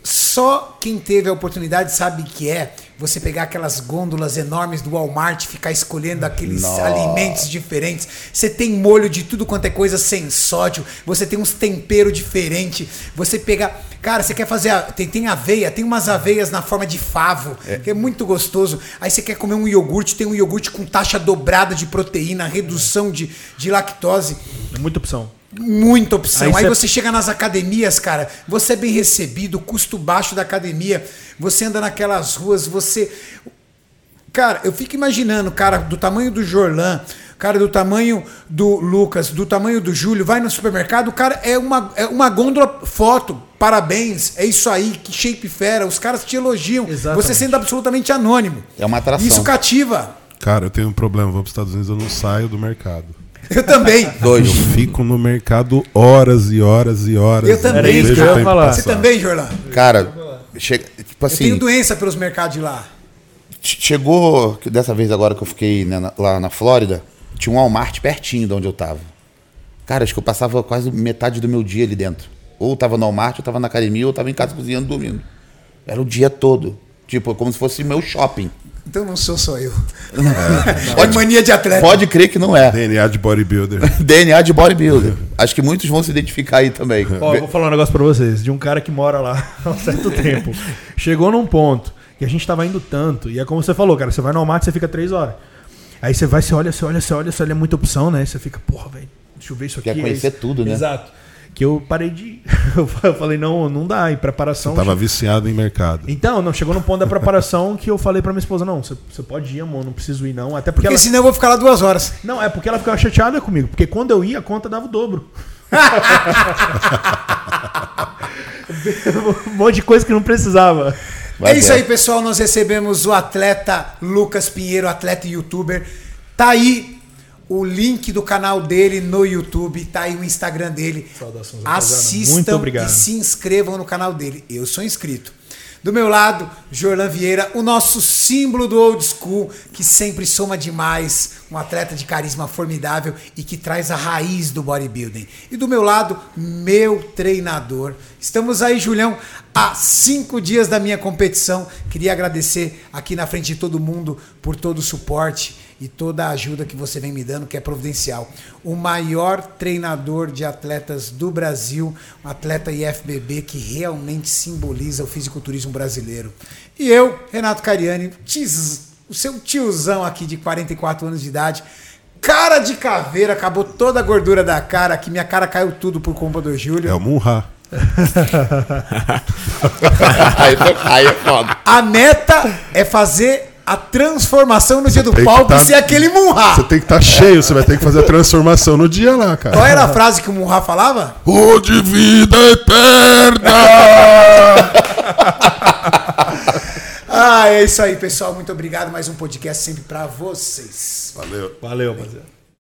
só quem teve a oportunidade sabe que é você pegar aquelas gôndolas enormes do Walmart, ficar escolhendo aqueles Nossa. alimentos diferentes. Você tem molho de tudo quanto é coisa sem sódio, você tem uns temperos diferentes. Você pega. Cara, você quer fazer. a- tem, tem aveia, tem umas aveias na forma de favo, que é muito gostoso. Aí você quer comer um iogurte, tem um iogurte com taxa dobrada de proteína, redução de, de lactose. É muita opção. Muita opção. Aí Aí, cê- você chega nas academias, cara, você é bem recebido, custo baixo da academia, você anda naquelas ruas, você. Cara, eu fico imaginando, cara, do tamanho do Jorlan, cara, do tamanho do Lucas, do tamanho do Júlio, vai no supermercado, o cara é uma, é uma gôndola foto. Parabéns, é isso aí, que shape fera, os caras te elogiam. Exatamente. Você sendo absolutamente anônimo. É uma atração. Isso cativa. Cara, eu tenho um problema. Vou para os Estados Unidos, eu não saio do mercado. Eu também. Dois. Eu fico no mercado horas e horas e horas. Eu e também. Era isso que eu ia falar. Você também, Jorlan? Cara, chega, tipo Eu assim, tenho doença pelos mercados de lá. che- chegou, dessa vez agora que eu fiquei né, na- lá na Flórida, tinha um Walmart pertinho de onde eu tava. Cara, acho que eu passava quase metade do meu dia ali dentro. Ou tava no Walmart, ou tava na academia, ou tava em casa cozinhando, dormindo. Era o dia todo. Tipo, como se fosse meu shopping. Então não sou só eu. Pode mania de atleta. Pode crer que não é. DNA de bodybuilder. DNA de bodybuilder. Acho que muitos vão se identificar aí também. Ó, vou falar um negócio pra vocês, de um cara que mora lá há um certo tempo. Chegou num ponto que a gente tava indo tanto, e é como você falou, cara, você vai no Walmart, você fica três horas. Aí você vai, você olha, você olha, você olha, você olha, é muita opção, né? Você fica, porra, velho, deixa eu ver isso aqui. Quer é conhecer isso. tudo, né? Exato. Que eu parei de. Eu falei, não, não dá, em preparação. Tava viciado em mercado. Então, não, chegou num ponto da preparação que eu falei pra minha esposa, não, você, você pode ir, amor, não preciso ir, não. Até porque, Porque ela. senão eu vou ficar lá duas horas. Não, é porque ela ficava chateada comigo, porque quando eu ia, a conta dava o dobro. um monte de coisa que não precisava. Vai é isso aí, pessoal. Nós recebemos o atleta Lucas Pinheiro, atleta e youtuber. Tá aí o link do canal dele no YouTube, tá aí o Instagram dele. Saudações. Assistam Muito obrigado. e se inscrevam no canal dele. Eu sou inscrito. Do meu lado, Jorlan Vieira, o nosso símbolo do old school, que sempre soma demais, um atleta de carisma formidável e que traz a raiz do bodybuilding. E do meu lado, meu treinador. Estamos aí, Julião, há cinco dias da minha competição. Queria agradecer aqui na frente de todo mundo por todo o suporte e toda a ajuda que você vem me dando, que é providencial. O maior treinador de atletas do Brasil, um atleta IFBB que realmente simboliza o fisiculturismo brasileiro. E eu, Renato Cariani, tiz- o seu tiozão aqui de 44 anos de idade, cara de caveira, acabou toda a gordura da cara aqui, minha cara caiu tudo por culpa do Júlio. É o Munha. foi- aí é foda. A meta é fazer a transformação no dia do palco tá- e ser aquele Munha. Você tem que estar cheio, você vai ter que fazer a transformação no dia lá, cara. Qual era a frase que o Munha falava? Ô de vida eterna! Ah, é isso aí, pessoal. Muito obrigado. Mais um podcast sempre pra vocês. Valeu. Valeu, rapaziada.